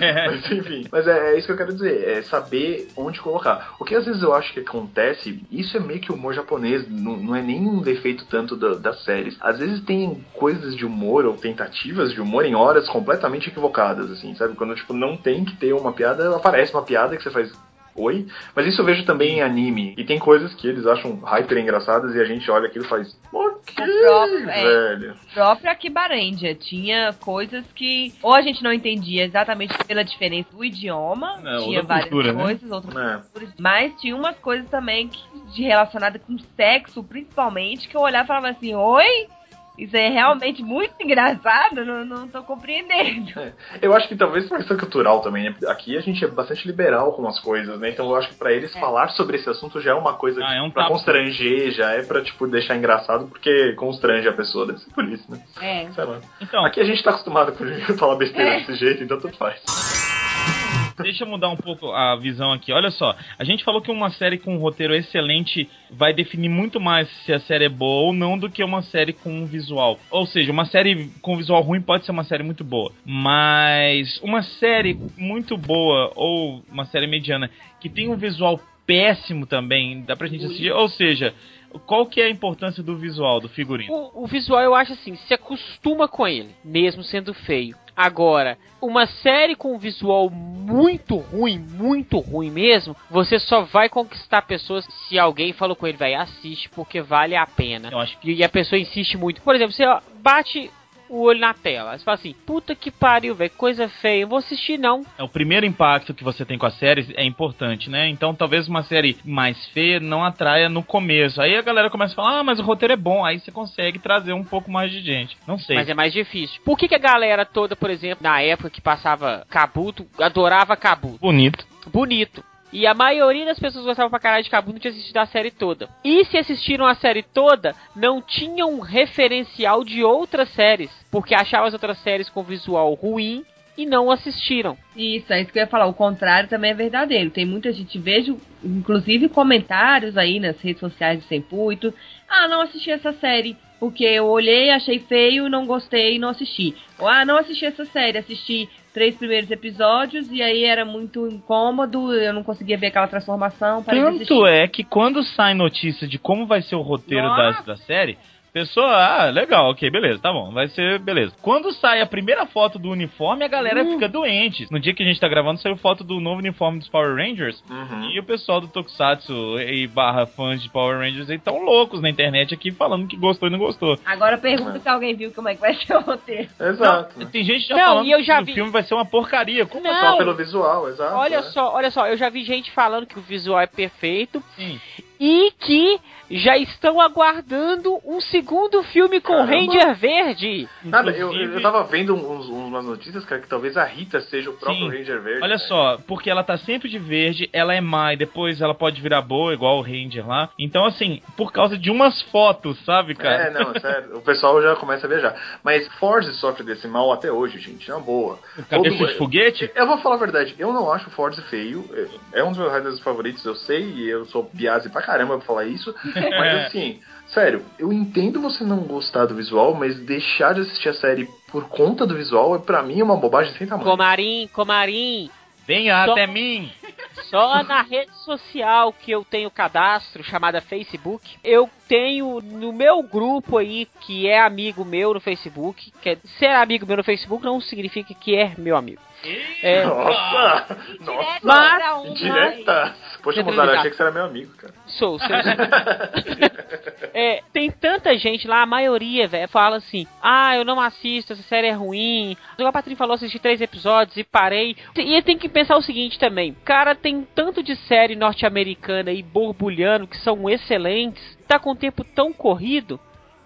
É. Mas enfim. Mas é, é isso que eu quero dizer, é saber onde colocar. O que às vezes eu acho que acontece, isso é meio que humor japonês, não, não é nem um defeito tanto da- das séries. Às vezes tem coisas de humor ou tentativas de humor em horas completamente equivocadas, assim, sabe? Quando, tipo, não tem que ter uma piada, aparece uma piada que você faz. Oi? Mas isso eu vejo também em anime. E tem coisas que eles acham hyper engraçadas e a gente olha aquilo e faz. Ok, O próprio- é. velho. própria Kibarendia tinha coisas que ou a gente não entendia exatamente pela diferença do idioma, Não, tinha outra várias cultura, né? coisas, outras É. culturas, mas tinha umas coisas também que, de relacionadas com sexo, principalmente, que eu olhava e falava assim, oi? Isso é realmente muito engraçado, não, não tô compreendendo. Eu acho que talvez por questão cultural também, né? Aqui a gente é bastante liberal com as coisas, né? Então eu acho que pra eles É. falar sobre esse assunto já é uma coisa Ah, é um pra tabu. constranger, já é pra, tipo, deixar engraçado, porque constrange a pessoa, deve ser por isso, né? É. Sei lá. então, Aqui a gente tá acostumado com falar besteira É. desse jeito, então tudo faz. Deixa eu mudar um pouco a visão aqui. Olha só, a gente falou que uma série com um roteiro excelente vai definir muito mais se a série é boa ou não do que uma série com um visual. Ou seja, uma série com visual ruim pode ser uma série muito boa, mas uma série muito boa ou uma série mediana que tem um visual péssimo também, dá pra gente assistir. Ou seja, qual que é a importância do visual, do figurino? O, o visual eu acho assim, se acostuma com ele, mesmo sendo feio. Agora, uma série com um visual muito ruim, muito ruim mesmo, você só vai conquistar pessoas se alguém falou com ele, vai assiste porque vale a pena. Eu acho que E, e a pessoa insiste muito. Por exemplo, você bate o olho na tela, você fala assim, puta que pariu, velho, coisa feia, eu vou assistir não. É, o primeiro impacto que você tem com a série é importante, né? Então talvez uma série mais feia não atraia no começo. Aí a galera começa a falar, ah, mas o roteiro é bom. Aí você consegue trazer um pouco mais de gente. Não sei. Mas é mais difícil. Por que, que a galera toda, por exemplo, na época que passava Kabuto, adorava Kabuto? bonito. bonito. E a maioria das pessoas gostavam pra caralho de Kabuto não tinha assistido a série toda. E se assistiram a série toda, não tinham um referencial de outras séries. Porque achavam as outras séries com visual ruim e não assistiram. Isso, é isso que eu ia falar. O contrário também é verdadeiro. Tem muita gente, vejo, inclusive, comentários aí nas redes sociais de Sempuito. Ah, não assisti essa série. Porque eu olhei, achei feio, não gostei e não assisti. Ou, ah, não assisti essa série, assisti três primeiros episódios e aí era muito incômodo, eu não conseguia ver aquela transformação. Tanto é que quando sai notícia de como vai ser o roteiro da, da série, pessoa, ah, legal, ok, beleza, tá bom, vai ser beleza. Quando sai a primeira foto do uniforme, a galera Hum. fica doente. No dia que a gente tá gravando, saiu foto do novo uniforme dos Power Rangers. Uhum. E o pessoal do Tokusatsu e barra fãs de Power Rangers aí tão loucos na internet aqui falando que gostou e não gostou. Agora pergunta se alguém viu como é que vai ser o roteiro. Exato. Tem gente já Não, falando e eu que já o vi- filme vai ser uma porcaria. Como Não. Só pelo visual, exato. Olha é. só, olha só, eu já vi gente falando que o visual é perfeito assim? E que já estão aguardando um segundo filme com Caramba. Ranger Verde. Nada, eu, Inclusive- eu tava vendo uns- umas notícias, cara, que talvez a Rita seja o próprio Sim. Ranger Verde. Olha cara. só, porque ela tá sempre de verde, ela é má e depois ela pode virar boa, igual o Ranger lá. Então, assim, por causa de umas fotos, sabe, cara? É, não, sério. O pessoal já começa a viajar. Mas Force sofre desse mal até hoje, gente. É uma boa. Cabeça Todo- de foguete? Eu vou falar a verdade, eu não acho Force feio. É um dos meus Riders favoritos, eu sei, e eu sou biase pra caramba pra falar isso. Mas assim, sério, eu entendo você não gostar do visual, mas deixar de assistir a série por conta do visual, é pra mim uma bobagem sem tamanho. Comarim, Comarim, Venha Só- até mim! só na rede social que eu tenho cadastro, chamada Facebook, eu tenho no meu grupo aí, que é amigo meu no Facebook, que é- ser amigo meu no Facebook não significa que é meu amigo. É, Nossa! Nossa! Mas- Pra uma- Indiretas! Poxa, ligar. achei que você era meu amigo, cara. Sou, seu. é, tem tanta gente lá, a maioria, velho, fala assim: ah, eu não assisto, essa série é ruim. O Patrício falou, assisti três episódios e parei. E tem que pensar o seguinte também: cara, tem tanto de série norte-americana e borbulhando que são excelentes, tá com o tempo tão corrido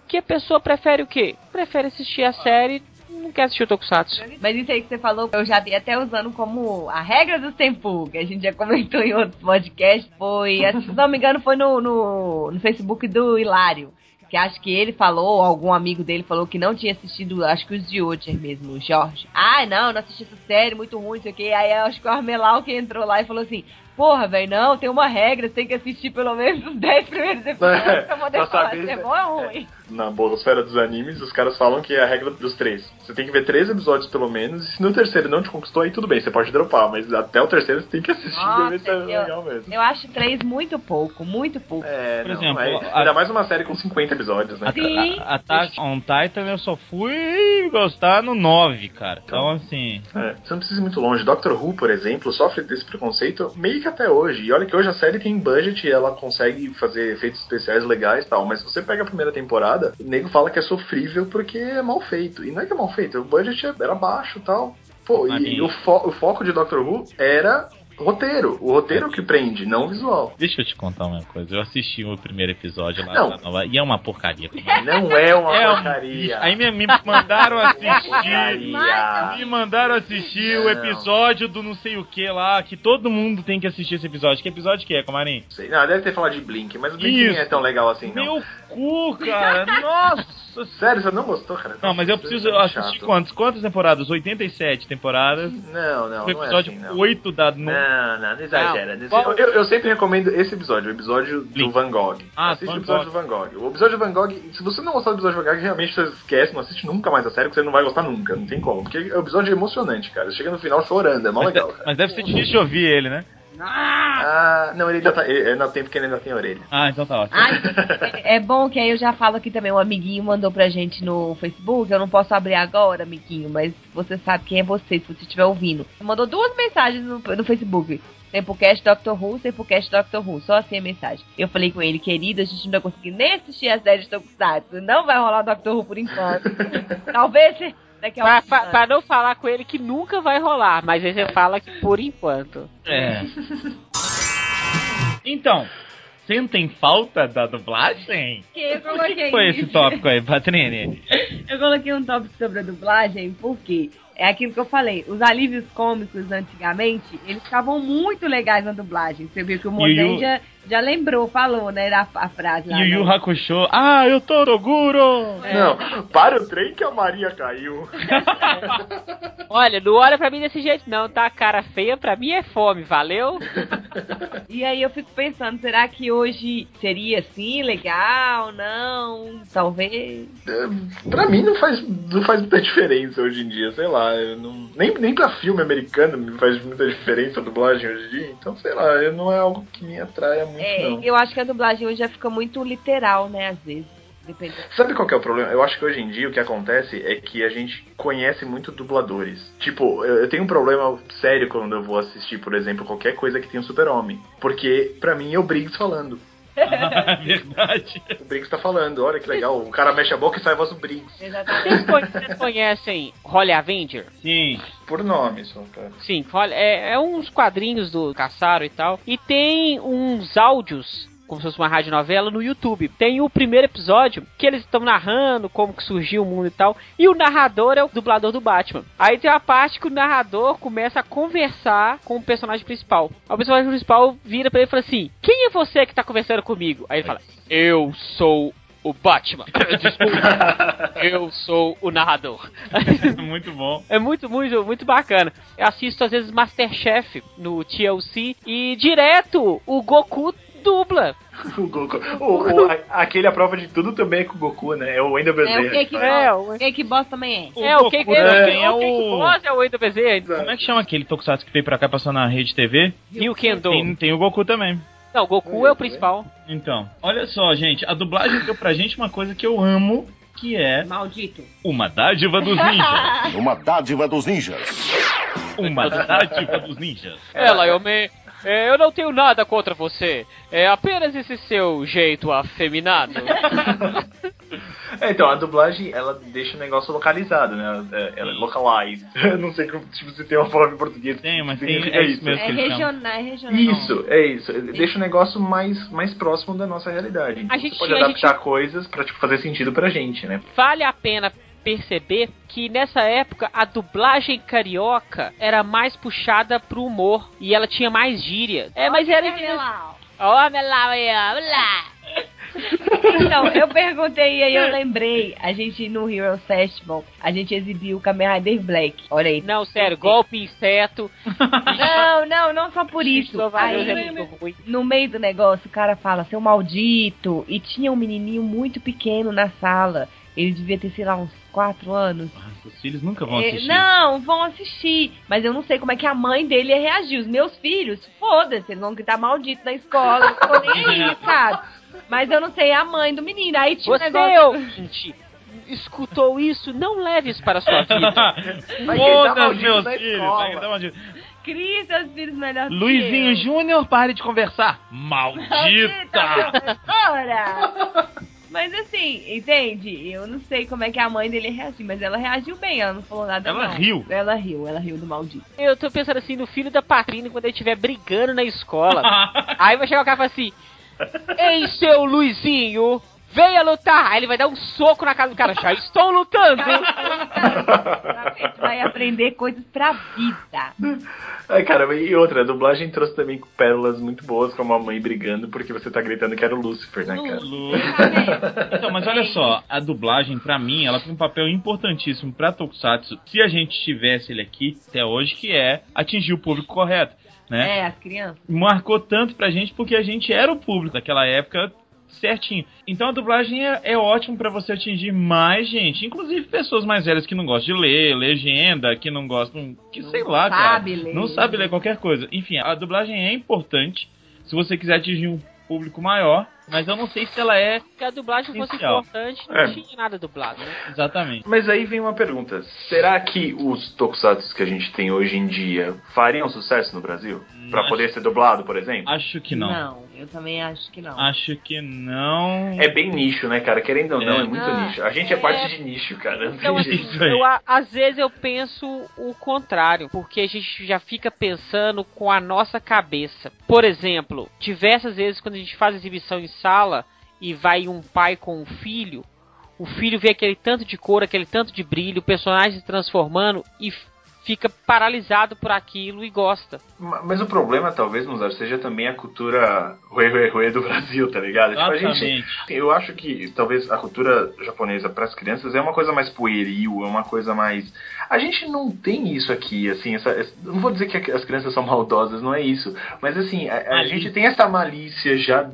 que a pessoa prefere o quê? Prefere assistir a série, não quer assistir o Tokusatsu. Mas isso aí que você falou, eu já vi até usando como a regra do tempo, que a gente já comentou em outros podcasts, foi, se não me engano, foi no, no, no Facebook do Hilário. Que acho que ele falou, ou algum amigo dele falou que não tinha assistido, acho que os de Ocher mesmo, o Jorge. Ah, não, não assisti essa série, muito ruim, não sei o que. Aí acho que o Armelau que entrou lá e falou assim: Porra, velho, não, tem uma regra, você tem que assistir pelo menos os 10 primeiros episódios pra poder falar se é se- bom ou ruim. Na bolosfera dos animes, os caras falam que é a regra dos três. Você tem que ver três episódios pelo menos, e se no terceiro não te conquistou, aí tudo bem, você pode dropar, mas até o terceiro você tem que assistir pra ver se é Nossa, eu- legal mesmo. Eu acho três muito pouco, muito pouco. É, Por não, exemplo, é- a- ainda mais uma série com 50 episódios, né? Sim. a, a Attack on Titan eu só fui gostar no 9, cara. Então, assim. É, você não precisa ir muito longe. Doctor Who, por exemplo, sofre desse preconceito meio que até hoje. E olha que hoje a série tem budget e ela consegue fazer efeitos especiais legais e tal. Mas se você pega a primeira temporada, o nego fala que é sofrível porque é mal feito. E não é que é mal feito, o budget era baixo e tal. Pô, e, e o, fo- o foco de Doctor Who era roteiro. O roteiro que prende, não o visual. Deixa eu te contar uma coisa. Eu assisti o primeiro episódio lá Não. da nova. E é uma porcaria. Não é uma É um porcaria. lixo. Aí me, me mandaram assistir. Porcaria. Me mandaram assistir o Não. episódio do não sei o que lá, que todo mundo tem que assistir esse episódio. Que episódio que é, Comarim? Sei. Não, deve ter falado de Blink, mas o Blink nem Isso. é tão legal assim, não. Meu cu, cara. Nossa Sério, você não gostou, cara? Não, mas eu preciso é assistir chato. quantas? Quantas temporadas? 87 temporadas. Não, não, o não é episódio assim, não. 8 da. No... Não, não, não exagera. Não. Eu, eu sempre recomendo esse episódio, o episódio do. Van Gogh. Ah, assiste Van o episódio Gogh. do Van Gogh. O episódio do Van Gogh, se você não gostar do episódio do Van Gogh, realmente você esquece, não assiste nunca mais a série, porque você não vai gostar nunca, não tem como. Porque o episódio é emocionante, cara. Você chega no final chorando, é mó Mas, legal, de- cara. mas deve ser difícil de ouvir ele, né? Ah, não, ele ainda tá. Ele, não tem porque ele ainda tem orelha. Ah, então tá ótimo. Ai, é bom que aí eu já falo aqui também, um amiguinho mandou pra gente no Facebook, eu não posso abrir agora, amiguinho, mas você sabe quem é você, se você estiver ouvindo. Mandou duas mensagens no, no Facebook. Tempocast Doctor Who, Tempocast Doctor Who, só assim a mensagem. Eu falei com ele, querido, a gente não vai conseguir nem assistir a série de Tokusatsu, não vai rolar Doctor Who por enquanto. Talvez daqui a Pra, alguns pra- pra não falar com ele que nunca vai rolar, mas aí você fala que por enquanto. É. Então, sentem falta da dublagem? Que eu coloquei que foi esse tópico aí, Patrini? Eu coloquei um tópico sobre a dublagem porque é aquilo que eu falei. Os alívios cômicos antigamente, eles ficavam muito legais na dublagem. Você viu que o Mozenja já lembrou, falou, né? A, a frase lá. Yu Yu né? Hakusho. Ah, eu tô Roguro! É. Não, para o trem que a Maria caiu. Olha, não olha pra mim desse jeito não, tá? Cara feia pra mim é fome, valeu? E aí eu fico pensando, será que hoje seria assim, legal? Não? Talvez. É, pra mim não faz, não faz muita diferença hoje em dia, sei lá. Eu não, nem, nem pra filme americano me faz muita diferença a dublagem hoje em dia. Então, sei lá, eu- não é algo que me atraia muito, É, não. eu acho que a dublagem hoje já fica muito literal, né? Às vezes. Depende. Sabe qual que é o problema? Eu acho que hoje em dia o que acontece é que a gente conhece muito dubladores. Tipo, eu, eu tenho um problema sério quando eu vou assistir, por exemplo, qualquer coisa que tenha um super-homem. Porque, pra mim, é o Briggs falando. Verdade. O Briggs tá falando, olha que legal. O cara mexe a boca e sai a voz do Briggs. Exatamente. Vocês, conhe- vocês conhecem Holly Avenger? Sim. Por nome, só, cara. Sim, é, é uns quadrinhos do Caçaro e tal. E tem uns áudios, como se fosse uma radionovela, no YouTube. Tem o primeiro episódio que eles estão narrando como que surgiu o mundo e tal. E o narrador é o dublador do Batman. Aí tem uma parte que o narrador começa a conversar com o personagem principal. O personagem principal vira pra ele e fala assim: Quem é você que tá conversando comigo? Aí ele fala: Eu sou o Batman. Desculpa, eu sou o narrador. Muito bom. É muito, muito, muito bacana. Eu assisto às vezes Masterchef no TLC e direto o Goku dubla. O Goku. O, o- a- aquele a prova de tudo também é com o Goku, né? É o Wendel É o Bezerra. Cake É, Boss. o- Cake Boss também é. é, o que Goku é, também é o Cake o- Boss é o Wendel Bezerra. Como é que chama aquele Tokusatsu que veio pra cá e passou na rede TV? E o Kendo. Tem, tem o Goku também. Não, o Goku é o principal. Então, olha só, gente, a dublagem deu pra gente uma coisa que eu amo, que é Maldito. uma dádiva dos ninjas. Uma dádiva dos ninjas. Uma dádiva dos ninjas. É, Lionman, é, eu não tenho nada contra você. É apenas esse seu jeito afeminado. É, então, a dublagem, ela deixa o negócio localizado, né? Ela, é- ela é localized. Não sei como, tipo, se tem uma palavra em português Tem, mas tem- é isso mesmo. É regional, é regional. Isso, é isso. Deixa o negócio mais, mais próximo da nossa realidade. Então, A gente- você pode a adaptar gente- coisas pra tipo, fazer sentido pra gente, né? vale a pena perceber que nessa época a dublagem carioca era mais puxada pro humor e ela tinha mais gíria. É, mas era meu lá, meu lá. Então, eu perguntei e aí eu lembrei. A gente no Heroes Festival, a gente exibiu o Kamen Rider Black. Olha aí. Não, sério, golpe inseto. Não, não, não só por isso. Aí, é no meio do negócio, o cara fala, seu maldito. E tinha um menininho muito pequeno na sala. Ele devia ter, sei lá, uns 4 anos. Ah, Os filhos nunca vão É, assistir. não, vão assistir. Mas eu não sei como é que a mãe dele ia reagir. Os meus filhos, foda-se, eles vão gritar maldito na escola. Eu tô nem aí, cara. Mas eu não sei a mãe do menino. Aí tinha um Você, negócio. ouvinte, escutou isso? Não leve isso para a sua vida. Gritar Foda-se, meus na filhos. Vai gritar maldito. Crie seus filhos melhor Luizinho. Júnior, pare de conversar. Maldita! professora! Mas assim, entende? Eu não sei como é que a mãe dele reagiu, mas ela reagiu bem, ela não falou nada Ela não. riu. Ela riu, ela riu do maldito. Eu tô pensando assim no filho da Patrina quando ele estiver brigando na escola. Aí vai chegar o cara e falar assim: Ei, seu Luizinho, venha lutar. Aí ele vai dar um soco na cara do cara. Já estou lutando. Vai aprender coisas pra vida. Ai, cara, e outra, a dublagem trouxe também pérolas muito boas, como a mãe brigando porque você tá gritando que era o Lucifer, né, cara? Então, mas olha só, a dublagem, pra mim, ela tem um papel importantíssimo pra Tokusatsu, se a gente tivesse ele aqui até hoje, que é atingir o público correto, né? É, as crianças. Marcou tanto pra gente porque a gente era o público daquela época certinho. Então a dublagem é, é ótimo pra você atingir mais gente, inclusive pessoas mais velhas que não gostam de ler, legenda, que não gostam, que sei lá, cara, sabe ler. não sabe ler qualquer coisa. Enfim, a dublagem é importante se você quiser atingir um público maior, mas eu não sei se ela é Se a dublagem fosse Essencial. importante, não É. tinha nada dublado, né? exatamente. Mas aí vem uma pergunta: será que os tokusatsu que a gente tem hoje em dia fariam sucesso no Brasil? Pra Acho- poder ser dublado, por exemplo? Acho que não. Não, eu também acho que não. Acho que não. É bem nicho, né, cara? Querendo ou não, é, É. muito Ah, nicho. A gente é, é. parte de nicho, cara. Não Então, tem assim, eu, às vezes eu penso o contrário, porque a gente já fica pensando com a nossa cabeça. Por exemplo, diversas vezes quando a gente faz exibição em sala e vai um pai com um filho, o filho vê aquele tanto de cor, aquele tanto de brilho, o personagem se transformando e fica paralisado por aquilo e gosta. Ma- Mas o problema, talvez, Mozart, seja também a cultura ruê, ruê, ruê do Brasil, tá ligado? Tipo, a gente, Exatamente. eu acho que talvez a cultura japonesa para as crianças é uma coisa mais pueril, é uma coisa mais. A gente não tem isso aqui, assim, essa, essa- não vou dizer que as crianças são maldosas, não é isso. Mas assim, a, a gente tem essa malícia já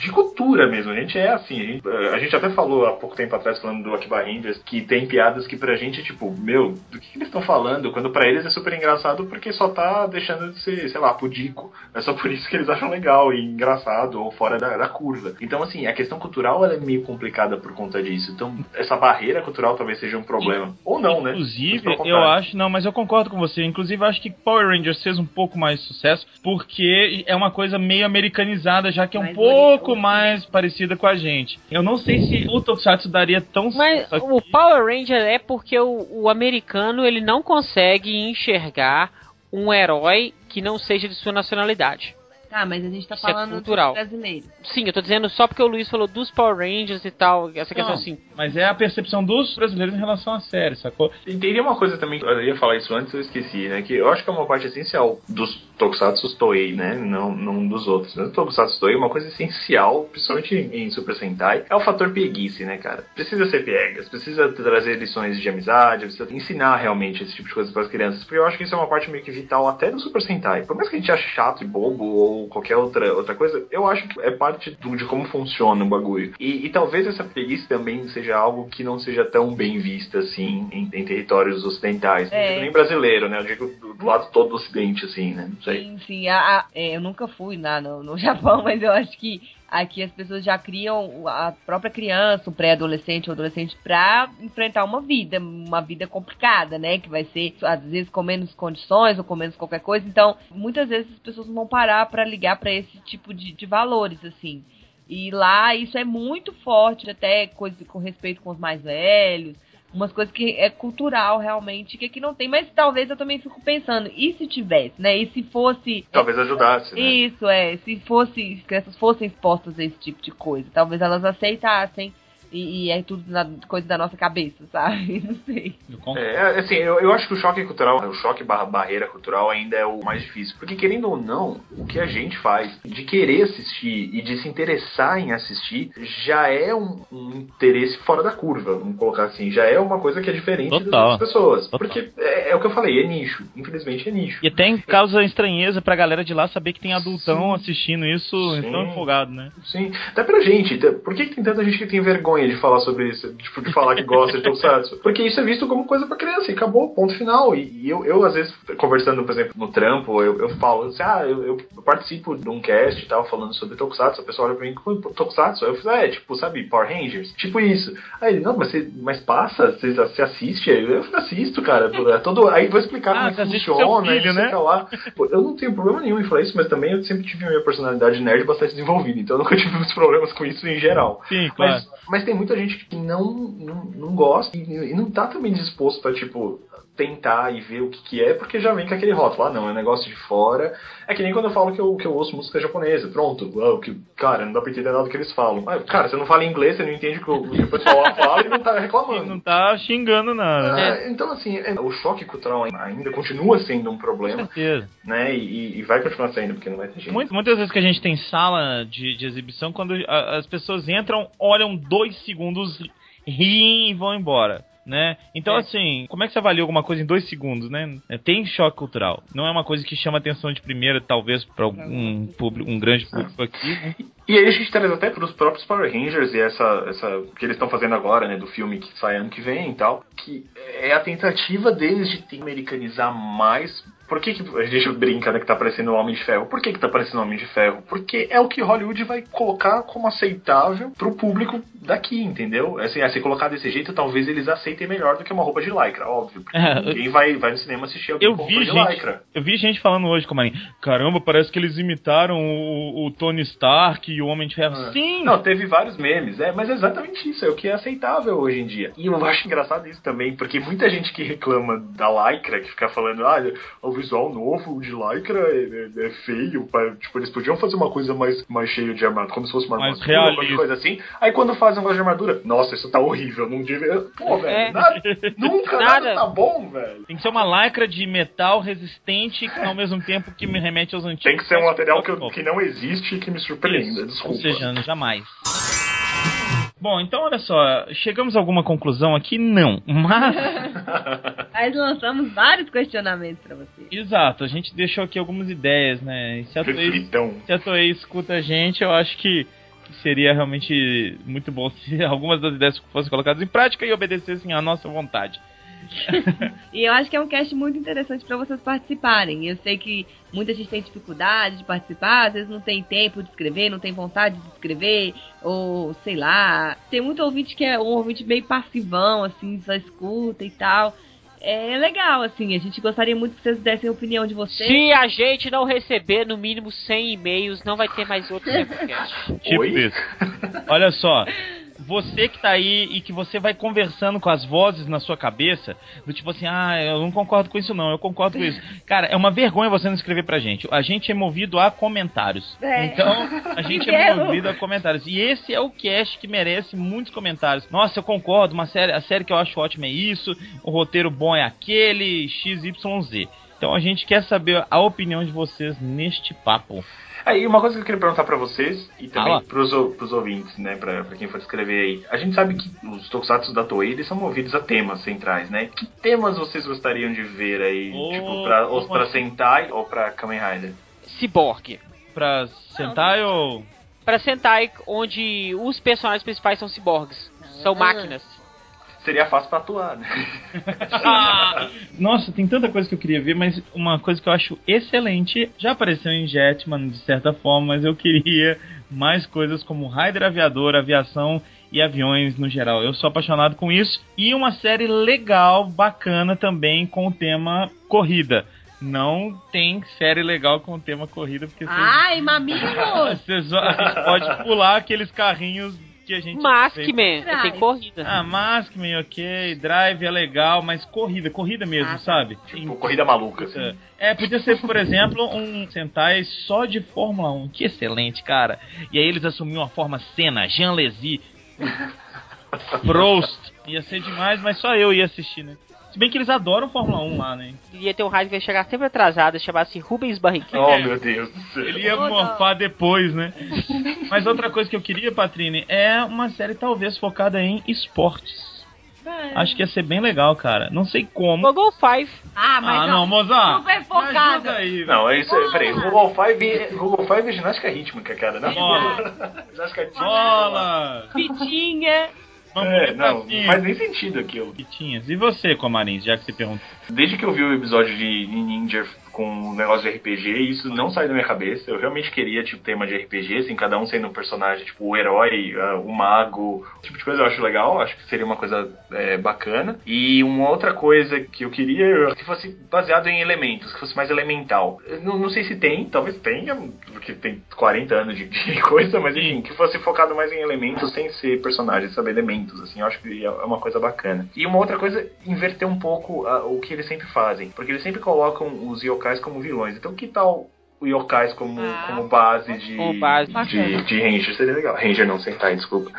de cultura mesmo. A gente é assim. A gente, a gente até falou há pouco tempo atrás, falando do Akiba Rangers, que tem piadas que pra gente, tipo, meu, do que, que eles estão falando? Quando pra eles é super engraçado porque só tá deixando de ser, sei lá, pudico. É só por isso que eles acham legal e engraçado ou fora da, da curva. Então, assim, a questão cultural ela é meio complicada por conta disso. Então, essa barreira cultural talvez seja um problema. Ou não, né? Mas Inclusive, eu acho, não, mas eu concordo com você. Inclusive, eu acho que Power Rangers fez um pouco mais de sucesso porque é uma coisa meio americanizada, já que é um Mais pouco ori- mais parecida com a gente. Eu não sei se o Tokusatsu daria tão Mas sucesso o Power Ranger é porque o, o americano ele não consegue enxergar um herói que não seja de sua nacionalidade. Tá, mas a gente tá Isso é falando cultural. do brasileiro. Sim, eu tô dizendo só porque o Luiz falou dos Power Rangers e tal, essa questão Não, assim. Mas é a percepção dos brasileiros em relação à série, sacou? E teria uma coisa também, eu ia falar isso antes, eu esqueci, né? Que eu acho que é uma parte essencial dos Tokusatsu Toei, né? Não, não dos outros. Mas o Tokusatsu Toei, uma coisa essencial, principalmente em, Super Sentai, é o fator pieguice, né, cara? Precisa ser piegas, precisa trazer lições de amizade, precisa ensinar realmente esse tipo de coisa para as crianças, porque eu acho que isso é uma parte meio que vital até do Super Sentai. Por mais que a gente ache chato e bobo ou qualquer outra, outra coisa, eu acho que é parte do- de como funciona o bagulho. E, e talvez essa preguiça também seja algo que não seja tão bem vista assim em, em territórios ocidentais. Não É. digo nem brasileiro, né? Eu digo do, do lado todo do ocidente, assim, né? Não sei. Sim, sim. A, a- é, eu nunca fui lá no, no Japão, mas eu acho que aqui as pessoas já criam a própria criança, o pré-adolescente ou adolescente, pra enfrentar uma vida, uma vida complicada, né? Que vai ser, às vezes, com menos condições ou com menos qualquer coisa. Então, muitas vezes as pessoas vão parar pra ligar pra esse tipo de, de valores, assim. E lá isso é muito forte, até coisa com respeito com os mais velhos umas coisas que é cultural realmente, que aqui não tem, mas talvez eu também fico pensando, e se tivesse, né? E se fosse. Talvez ajudasse, né? Isso, é, se fosse, se as crianças fossem expostas a esse tipo de coisa, talvez elas aceitassem. E, e é tudo na- coisa da nossa cabeça, sabe? Não sei. Eu concordo. É, assim, eu, eu acho que o choque cultural, o choque barra barreira cultural ainda é o mais difícil. Porque, querendo ou não, o que a gente faz de querer assistir e de se interessar em assistir já é um, um interesse fora da curva, vamos colocar assim. Já é uma coisa que é diferente das Total. outras pessoas. Total. Porque é, é o que eu falei, é nicho. Infelizmente é nicho. E até causa estranheza pra galera de lá saber que tem adultão Sim. assistindo isso, Sim. então empolgado, né? Sim, até pra gente. Por que, que tem tanta gente que tem vergonha de falar sobre isso? Tipo, de falar que gosta de Tokusatsu? Porque isso é visto como coisa pra criança e acabou, ponto final. E, eu, eu, às vezes, conversando, por exemplo, no trampo, eu, eu falo assim, ah, eu, eu participo de um cast e tal, falando sobre Tokusatsu. A pessoa olha pra mim, como Tokusatsu? Aí eu falo, ah, é, tipo, sabe, Power Rangers? Tipo isso. Aí ele, não, mas, você, mas passa, você, você assiste? Aí eu assisto, cara. É todo, aí vou explicar Ah, como funciona, filho, né? lá. Pô, eu não tenho problema nenhum em falar isso, mas também eu sempre tive a minha personalidade nerd bastante desenvolvida, então eu nunca tive muitos problemas com isso em geral. Sim, claro. Mas, mas tem muita gente que não, não, não gosta e, e não tá também disposto a, tipo, tentar e ver o que, que é, porque já vem com aquele rótulo. Ah, não, é um negócio de fora. É que nem quando eu falo que eu, que eu ouço música japonesa. Pronto, ah, o que, cara, não dá pra entender nada do que eles falam. Ah, cara, você não fala inglês, você não entende o que o, que o pessoal lá fala e não tá E reclamando. não tá xingando nada, né? Ah, Então, assim, é- o choque cultural ainda continua sendo um Com problema, certeza. né? E, e vai continuar sendo, porque não vai ter jeito. Muitas vezes que a gente tem sala de, de exibição, quando a- as pessoas entram, olham dois segundos, riem e vão embora. Né? Então, É. assim, como é que você avalia alguma coisa em dois segundos, né? É, Tem choque cultural. Não é uma coisa que chama atenção de primeira, talvez, para algum público, um grande público aqui. né? E aí a gente traz até pros próprios Power Rangers e essa, essa que eles estão fazendo agora, né, do filme que sai ano que vem e tal, que é a tentativa deles de te americanizar mais. Por que, que a gente brinca, né, que tá parecendo o Homem de Ferro? Por que, que tá parecendo o Homem de Ferro? Porque é o que Hollywood vai colocar como aceitável pro público daqui, entendeu? Assim, se colocar desse jeito, talvez eles aceitem melhor do que uma roupa de lycra, óbvio. Porque É, ninguém vai, vai no cinema assistir alguém Eu com vi roupa de gente, lycra. eu vi gente falando hoje com a Marinha, caramba, parece que eles imitaram o, o Tony Stark e o Homem de Ferro. Ah. Sim! Não, teve vários memes, é, mas é exatamente isso, é o que é aceitável hoje em dia. E eu acho engraçado isso também, porque muita gente que reclama da Lycra, que fica falando, ah, o visual novo de Lycra é, é- é feio, tipo, eles podiam fazer uma coisa mais, mais cheia de armadura, como se fosse uma Mais armadura, realista. coisa assim. Aí quando fazem negócio de armadura. Nossa, isso tá horrível, não devia. Pô, velho, É. nada- nunca nada. Nada. tá bom, velho. Tem que ser uma lycra de metal resistente, que ao mesmo tempo que me remete aos antigos. Tem que ser um material que, eu- Isso. que não existe e que me surpreenda, desculpa. Ou seja, jamais. Bom, então olha só, chegamos a alguma conclusão aqui? Não. Mas, Mas lançamos vários questionamentos pra você. exato, a gente deixou aqui algumas ideias, né? E se a Toei, se a Toei escuta a gente, eu acho que, que seria realmente muito bom se algumas das ideias fossem colocadas em prática e obedecessem à nossa vontade. E eu acho que é um cast muito interessante pra vocês participarem. Eu sei que muita gente tem dificuldade de participar, às vezes não tem tempo de escrever, não tem vontade de escrever, ou sei lá. Tem muito ouvinte que é um ouvinte meio passivão, assim, só escuta e tal. É legal, assim, a gente gostaria muito que vocês dessem a opinião de vocês. Se a gente não receber no mínimo 100 e-mails, não vai ter mais outro podcast. Tipo isso. Olha só. Você que tá aí e que você vai conversando com as vozes na sua cabeça, do tipo assim, ah, eu não concordo com isso não, eu concordo com isso. Cara, é uma vergonha você não escrever pra gente. A gente é movido a comentários. É. Então, a gente Que é movido a comentários. E esse é o cast que merece muitos comentários. Nossa, eu concordo, uma série, a série que eu acho ótima é isso, o roteiro bom é aquele, XYZ. Então a gente quer saber a opinião de vocês neste papo. Aí, uma coisa que eu queria perguntar pra vocês e também Fala. pros, pros ouvintes, né, pra, pra quem for escrever aí. A gente sabe que os tokusatsu da Toei, eles são movidos a temas centrais, né? Que temas vocês gostariam de ver aí, Ô, tipo, pra, ou pra assim? Sentai ou pra Kamen Rider? Cyborg. Pra Sentai ou. Pra Sentai, onde os personagens principais são ciborgues. São máquinas. Seria fácil pra atuar, né? Nossa, tem tanta coisa que eu queria ver, mas uma coisa que eu acho excelente já apareceu em Jetman de certa forma, mas eu queria mais coisas como Raider Aviador, aviação e aviões no geral. Eu sou apaixonado com isso e uma série legal, bacana também com o tema corrida. Não tem série legal com o tema corrida porque vocês- Ai, mamigos! vocês, a gente pode pular aqueles carrinhos que a gente Maskman, Drive. tem corrida. ah, Maskman, ok, Drive é legal, mas corrida, corrida mesmo, Ah, tá. sabe? Tipo, corrida maluca, assim. É, podia ser, por exemplo, um Sentai só de Fórmula 1. Que excelente, cara. E aí eles assumiam a forma Senna, Jean Lézy, Prost. Ia ser demais, mas só eu ia assistir, né? Se bem que eles adoram Fórmula 1 lá, né? Ia ter um rádio que ia chegar sempre atrasado, chamasse Rubens Barrichello. Oh, meu Deus do céu. Ele ia Oh, não. morfar depois, né? Mas outra coisa que eu queria, Patrine, é uma série talvez focada em esportes. Acho que ia ser bem legal, cara. Não sei como. Google Five. Ah, mas ah, não, Mozart. super me focado. aí. Não, é isso aí, peraí. Google Five, Google Five é ginástica rítmica, cara, não? Bola. ginástica rítmica. Bola! Fitinha. Vamos É, não, não faz nem sentido aquilo. Pitinhas. E você, Comarins, já que você perguntou? Desde que eu vi o episódio de Ninja com o negócio de RPG, isso não sai da minha cabeça. Eu realmente queria, tipo, tema de RPG, assim, cada um sendo um personagem, tipo, o herói, ah, o mago, esse tipo de coisa eu acho legal, acho que seria uma coisa é, bacana. E uma outra coisa que eu queria que fosse baseado em elementos, que fosse mais elemental. Não, não sei se tem, talvez tenha, porque tem 40 anos de, de coisa, mas enfim, que fosse focado mais em elementos sem ser personagens, sabe, elementos, assim, eu acho que é uma coisa bacana. E uma outra coisa, inverter um pouco ah, o que eles sempre fazem, porque eles sempre colocam os yokais como vilões. Então que tal o yokais como, Ah, como base de, como base. de, de Ranger? Seria legal. Ranger não, Sentai, desculpa.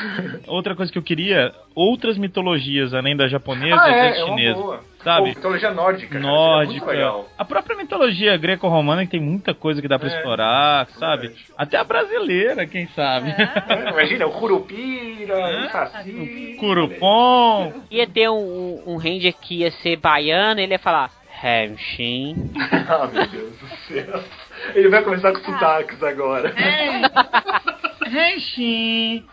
Outra coisa que eu queria, outras mitologias além da japonesa Ah, e é, da é uma chinesa. boa. Sabe? Mitologia nórdica, cara, Nórdica. muito legal. A própria mitologia greco-romana que tem muita coisa que dá pra É, explorar, sabe? verdade. Até a brasileira, quem sabe? É, imagina, o Curupira, É? o Saci. Curupom. Ia ter um, um, um ranger que ia ser baiano, ele ia falar Henshin. ah, meu Deus do céu. Ele vai começar com sotaques agora. Henshin.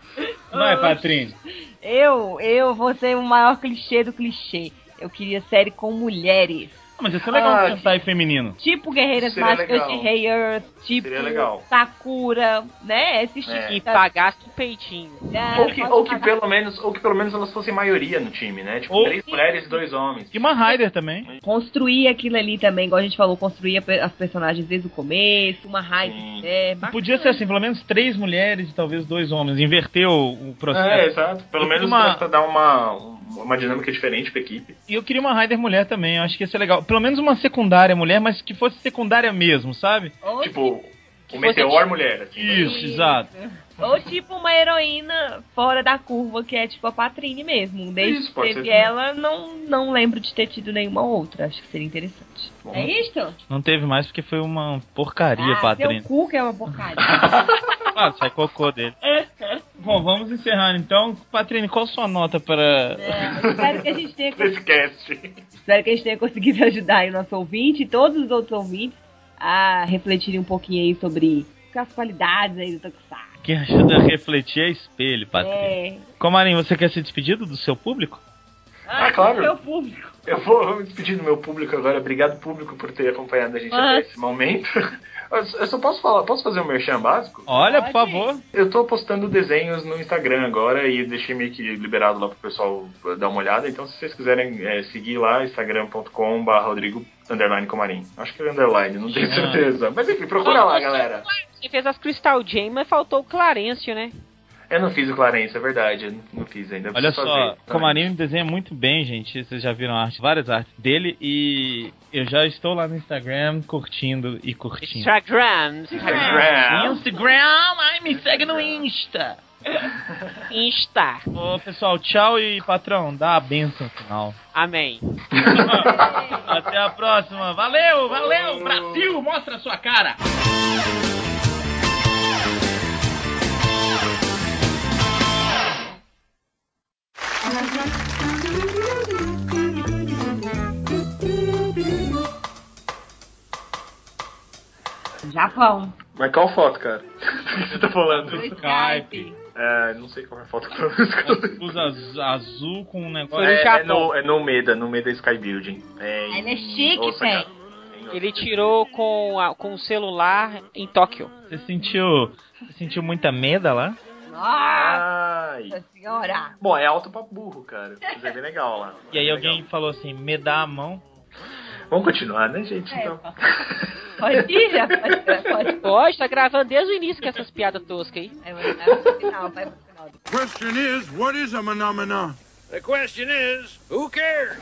Vai, Patrine. Eu, eu vou ser o maior clichê do clichê. Eu queria série com mulheres. Ah, mas ia ser legal Ah, um Sentai feminino. Tipo Guerreiras Seria Mágicas legal. de Rei Earth, tipo Seria legal. Sakura, né? Esse tipo. É. E pagasse peitinho. Ah, Ou que, ou que pelo menos, ou que pelo menos elas fossem maioria no time, né? Tipo, Ou- três mulheres e dois homens. E uma Rider também. Construir aquilo ali também, igual a gente falou, construir as personagens desde o começo, uma. Sim. É. Podia ser assim, pelo menos três mulheres e talvez dois homens. Inverter o, o processo. É, exato. Pelo Eu menos uma- pra, dar uma, uma dinâmica diferente pra equipe. E eu queria uma Rider mulher também, eu acho que ia ser legal. Pelo menos uma secundária mulher, mas que fosse secundária mesmo, sabe? Tipo, o Meteor tipo- mulher, assim. Isso, exato. Ou tipo uma heroína fora da curva, que é tipo a Patrine mesmo. Desde Isso, que teve ser ela, não, não lembro de ter tido nenhuma outra. Acho que seria interessante. Bom. É isto? Não teve mais porque foi uma porcaria, ah, Patrine. seu cu que é uma porcaria. Ah, sai cocô dele. Bom, vamos encerrar então. Patrine, qual sua nota para. É, espero que a gente tenha cast. Espero que a gente tenha conseguido ajudar aí o nosso ouvinte e todos os outros ouvintes a refletirem um pouquinho aí sobre as qualidades aí do Tokusatsu. Que ajuda a refletir é espelho, Patrine. É. Comarim, você quer ser despedido do seu público? Ah, claro. Seu público. Eu vou, vou me despedir do meu público agora. Obrigado, público, por ter acompanhado a gente até esse momento. Eu só posso falar, posso fazer um merchan básico? Olha, por Pode. favor. Eu tô postando desenhos no Instagram agora e deixei meio que liberado lá pro pessoal dar uma olhada. Então, se vocês quiserem é, seguir lá, instagram.com.br Rodrigo underline Comarim. Acho que é underline, não tenho certeza. Mas enfim, procura lá, galera. Você fez as Crystal Jam, mas faltou o Clarencio, né? Eu não fiz o Clarence, é verdade. Eu não- fiz ainda. Olha só, fazer. Comarim desenha muito bem, gente. Vocês já viram arte, várias artes dele e eu já estou lá no Instagram curtindo e curtindo. Instagram. Instagram. Instagram, ai, me segue no Insta. Insta. Ô, pessoal, tchau e patrão, dá a benção final. Amém. Até a próxima. Valeu, valeu, Brasil, mostra a sua cara. Japão. Mas qual foto, cara? O que você tá falando? Do Skype. É, não sei qual é a foto que eu tô Usa az- azul com um negócio. É, é no, é no Meda, no Meda Sky Building. É em Ele é chique, Osaka. Ele tirou com, a, com o celular em Tóquio. Você sentiu, você sentiu muita meda lá? Nossa Ai. senhora. Bom, é alto pra burro, cara. Mas é bem legal lá. E aí É alguém legal. falou assim, me dá a mão. Vamos continuar, né, gente? É, Então. Pode ir, já pode, pode. Pode, tá gravando desde o início com essas piadas toscas aí. É, vai pro final, vai pro final. Question is, what is a phenomenon? The question is, who cares?